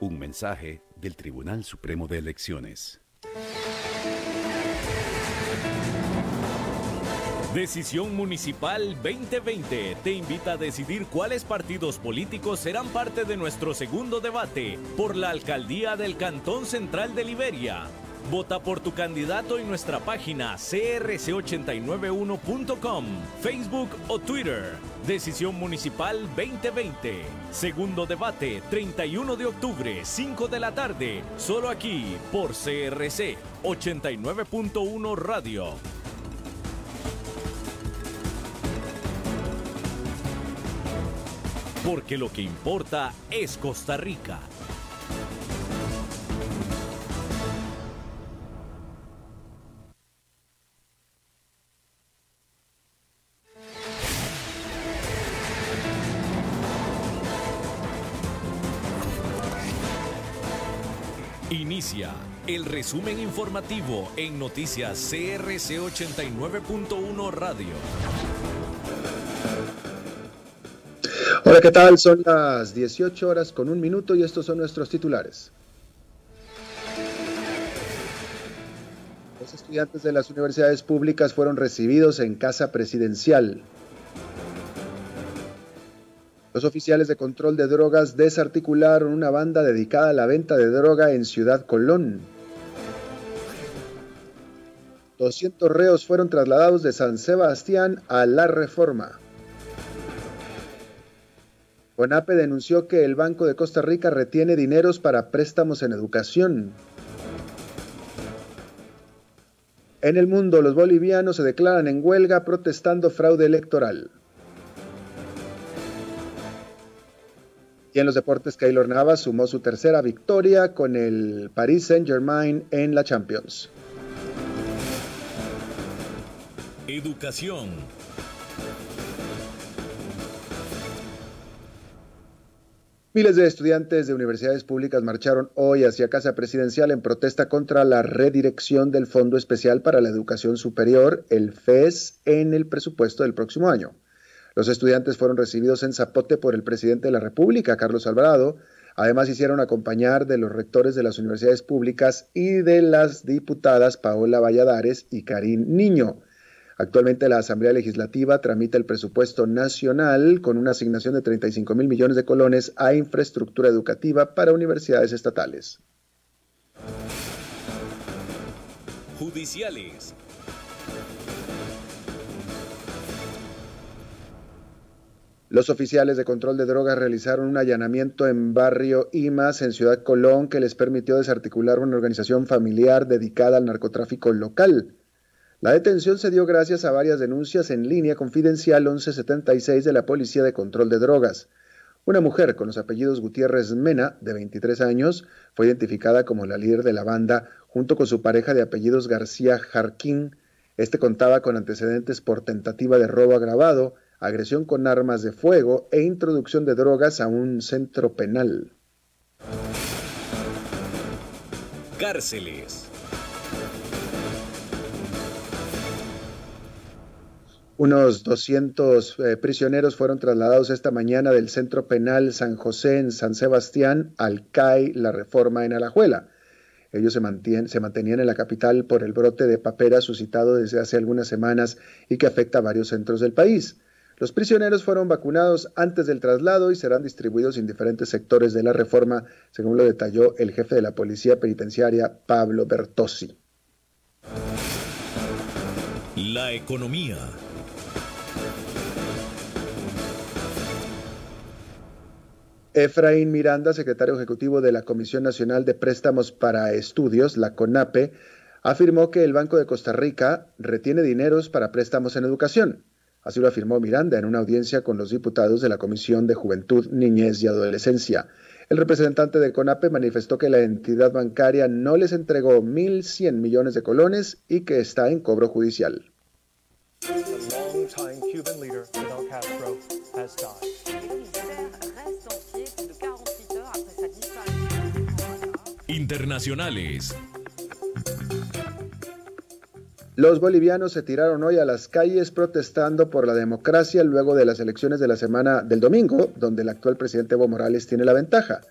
Un mensaje del Tribunal Supremo de Elecciones. Decisión Municipal 2020 te invita a decidir cuáles partidos políticos serán parte de nuestro segundo debate por la alcaldía del Cantón Central de Liberia. Vota por tu candidato en nuestra página crc891.com, Facebook o Twitter. Decisión Municipal 2020. Segundo debate, 31 de octubre, 5 de la tarde. Solo aquí, por CRC 89.1 Radio. Porque lo que importa es Costa Rica. El resumen informativo en noticias CRC 89.1 Radio. Hola, ¿qué tal? Son las 18 horas con un minuto y estos son nuestros titulares. Los estudiantes de las universidades públicas fueron recibidos en casa presidencial. Los oficiales de control de drogas desarticularon una banda dedicada a la venta de droga en Ciudad Colón. 200 reos fueron trasladados de San Sebastián a La Reforma. CONAPE denunció que el Banco de Costa Rica retiene dineros para préstamos en educación. En el mundo, los bolivianos se declaran en huelga protestando fraude electoral. Y en los deportes, Keylor Navas sumó su tercera victoria con el Paris Saint-Germain en la Champions. Educación. Miles de estudiantes de universidades públicas marcharon hoy hacia Casa Presidencial en protesta contra la redirección del Fondo Especial para la Educación Superior, el FES, en el presupuesto del próximo año. Los estudiantes fueron recibidos en Zapote por el presidente de la República, Carlos Alvarado. Además, hicieron acompañar de los rectores de las universidades públicas y de las diputadas Paola Valladares y Karim Niño. Actualmente la Asamblea Legislativa tramita el presupuesto nacional con una asignación de 35 mil millones de colones a infraestructura educativa para universidades estatales. Judiciales. Los oficiales de control de drogas realizaron un allanamiento en barrio Imas, en Ciudad Colón, que les permitió desarticular una organización familiar dedicada al narcotráfico local. La detención se dio gracias a varias denuncias en línea confidencial 1176 de la Policía de Control de Drogas. Una mujer con los apellidos Gutiérrez Mena, de 23 años, fue identificada como la líder de la banda junto con su pareja de apellidos García Jarquín. Este contaba con antecedentes por tentativa de robo agravado, agresión con armas de fuego e introducción de drogas a un centro penal. Cárceles. Unos 200 eh, prisioneros fueron trasladados esta mañana del Centro Penal San José en San Sebastián al CAI La Reforma en Alajuela. Ellos se, se mantenían en la capital por el brote de papera suscitado desde hace algunas semanas y que afecta a varios centros del país. Los prisioneros fueron vacunados antes del traslado y serán distribuidos en diferentes sectores de la reforma, según lo detalló el jefe de la Policía Penitenciaria, Pablo Bertossi. La economía. Efraín Miranda, secretario ejecutivo de la Comisión Nacional de Préstamos para Estudios, la CONAPE, afirmó que el Banco de Costa Rica retiene dineros para préstamos en educación. Así lo afirmó Miranda en una audiencia con los diputados de la Comisión de Juventud, Niñez y Adolescencia. El representante de CONAPE manifestó que la entidad bancaria no les entregó 1.100 millones de colones y que está en cobro judicial. Internacionales. Los bolivianos se tiraron hoy a las calles protestando por la democracia luego de las elecciones de la semana del domingo, donde el actual presidente Evo Morales tiene la ventaja.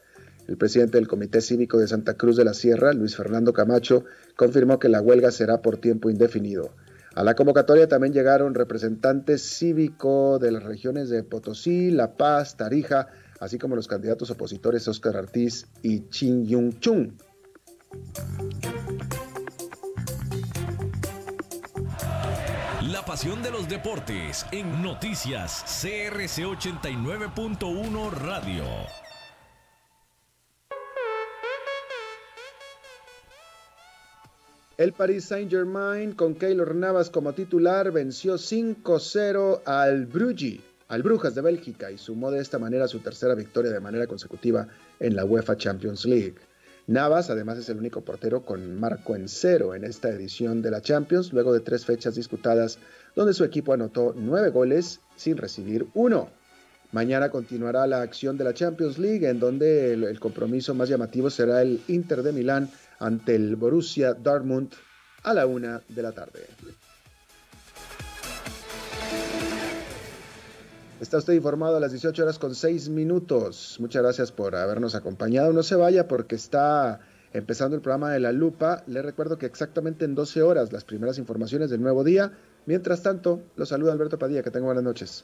El presidente del Comité Cívico de Santa Cruz de la Sierra, Luis Fernando Camacho, confirmó que la huelga será por tiempo indefinido. A la convocatoria también llegaron representantes cívicos de las regiones de Potosí, La Paz, Tarija, así como los candidatos opositores Oscar Ortiz y Chin Yung Chung. La pasión de los deportes en noticias CRC 89.1 Radio. El Paris Saint-Germain con Keylor Navas como titular venció 5-0 al Bruges al Brujas de Bélgica y sumó de esta manera su tercera victoria de manera consecutiva en la UEFA Champions League. Navas además es el único portero con marco en cero en esta edición de la Champions, luego de tres fechas disputadas donde su equipo anotó nueve goles sin recibir uno. Mañana continuará la acción de la Champions League, en donde el, compromiso más llamativo será el Inter de Milán ante el Borussia Dortmund a la una de la tarde. Está usted informado a las 18 horas con 6 minutos. Muchas gracias por habernos acompañado. No se vaya porque está empezando el programa de la lupa. Le recuerdo que exactamente en 12 horas las primeras informaciones del nuevo día. Mientras tanto, los saluda Alberto Padilla. Que tenga buenas noches.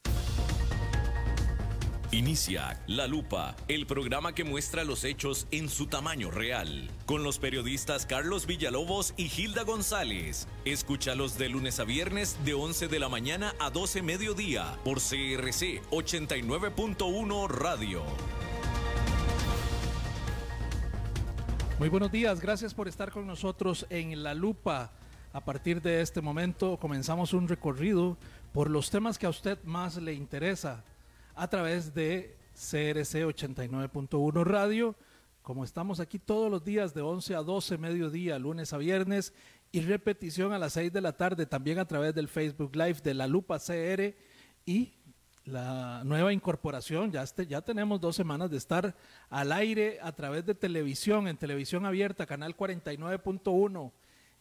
Inicia La Lupa, el programa que muestra los hechos en su tamaño real, con los periodistas Carlos Villalobos y Gilda González. Escúchalos de lunes a viernes de 11 de la mañana a 12 mediodía por CRC 89.1 Radio. Muy buenos días, gracias por estar con nosotros en La Lupa. A partir de este momento comenzamos un recorrido por los temas que a usted más le interesa a través de CRC 89.1 Radio. Como estamos aquí todos los días de 11 a 12 mediodía, lunes a viernes, y repetición a las 6 de la tarde, también a través del Facebook Live de La Lupa CR y la nueva incorporación. Ya, este, ya tenemos dos semanas de estar al aire a través de televisión, en televisión abierta, canal 49.1.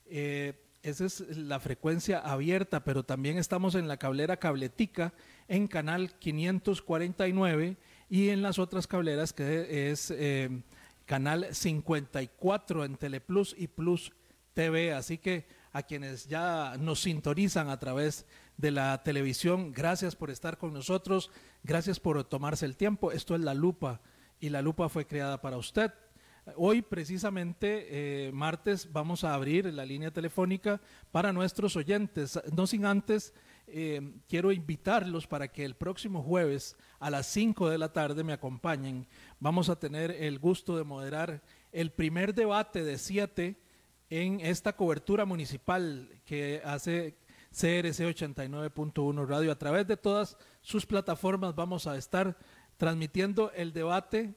Eh, esa es la frecuencia abierta, pero también estamos en la cablera cabletica en canal 549 y en las otras cableras que es eh, canal 54 en Teleplus y Plus TV. Así que a quienes ya nos sintonizan a través de la televisión, gracias por estar con nosotros, gracias por tomarse el tiempo. Esto es La Lupa y La Lupa fue creada para usted. Hoy precisamente, eh, martes, vamos a abrir la línea telefónica para nuestros oyentes. No sin antes, eh, quiero invitarlos para que el próximo jueves a las 5 de la tarde me acompañen. Vamos a tener el gusto de moderar el primer debate de siete en esta cobertura municipal que hace CRC 89.1 Radio. A través de todas sus plataformas vamos a estar transmitiendo el debate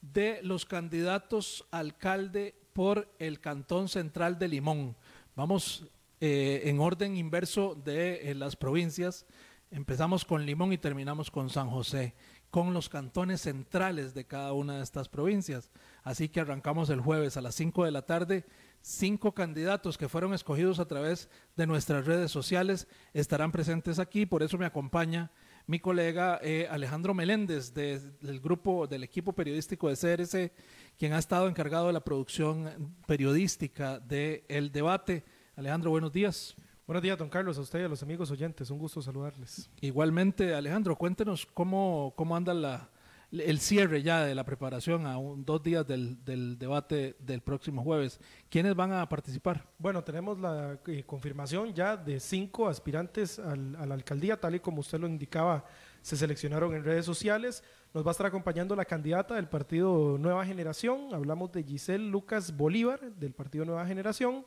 de los candidatos alcalde por el Cantón Central de Limón. Vamos eh, en orden inverso de eh, las provincias. Empezamos con Limón y terminamos con San José, con los cantones centrales de cada una de estas provincias. Así que arrancamos el jueves a las 5 de la tarde. Cinco candidatos que fueron escogidos a través de nuestras redes sociales estarán presentes aquí, por eso me acompaña mi colega eh, Alejandro Meléndez del grupo del equipo periodístico de CRC, quien ha estado encargado de la producción periodística del debate. Alejandro, buenos días. Buenos días, don Carlos, a usted y a los amigos oyentes. Un gusto saludarles. Igualmente, Alejandro, cuéntenos cómo, cómo anda la, el cierre ya de la preparación a un, dos días del, del, debate del próximo jueves. ¿Quiénes van a participar? Bueno, tenemos la eh, confirmación ya de cinco aspirantes al, a la alcaldía, tal y como usted lo indicaba, se seleccionaron en redes sociales. Nos va a estar acompañando la candidata del partido Nueva Generación. Hablamos de Giselle Lucas Bolívar, del partido Nueva Generación.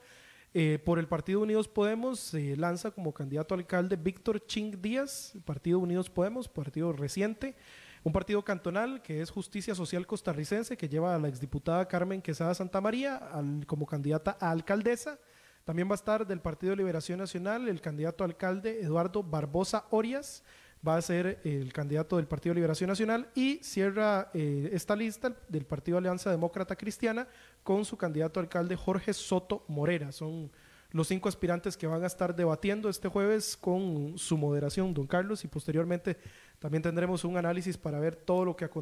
Eh, por el Partido Unidos Podemos se lanza como candidato alcalde Víctor Ching Díaz, Partido Unidos Podemos, partido reciente. Un partido cantonal que es Justicia Social Costarricense, que lleva a la exdiputada Carmen Quesada Santa María como candidata a alcaldesa. También va a estar del Partido Liberación Nacional el candidato alcalde Eduardo Barbosa Orias, va a ser el candidato del Partido Liberación Nacional y cierra eh, esta lista del Partido Alianza Demócrata Cristiana con su candidato alcalde Jorge Soto Morera. Son los cinco aspirantes que van a estar debatiendo este jueves con su moderación, don Carlos, y posteriormente también tendremos un análisis para ver todo lo que acontece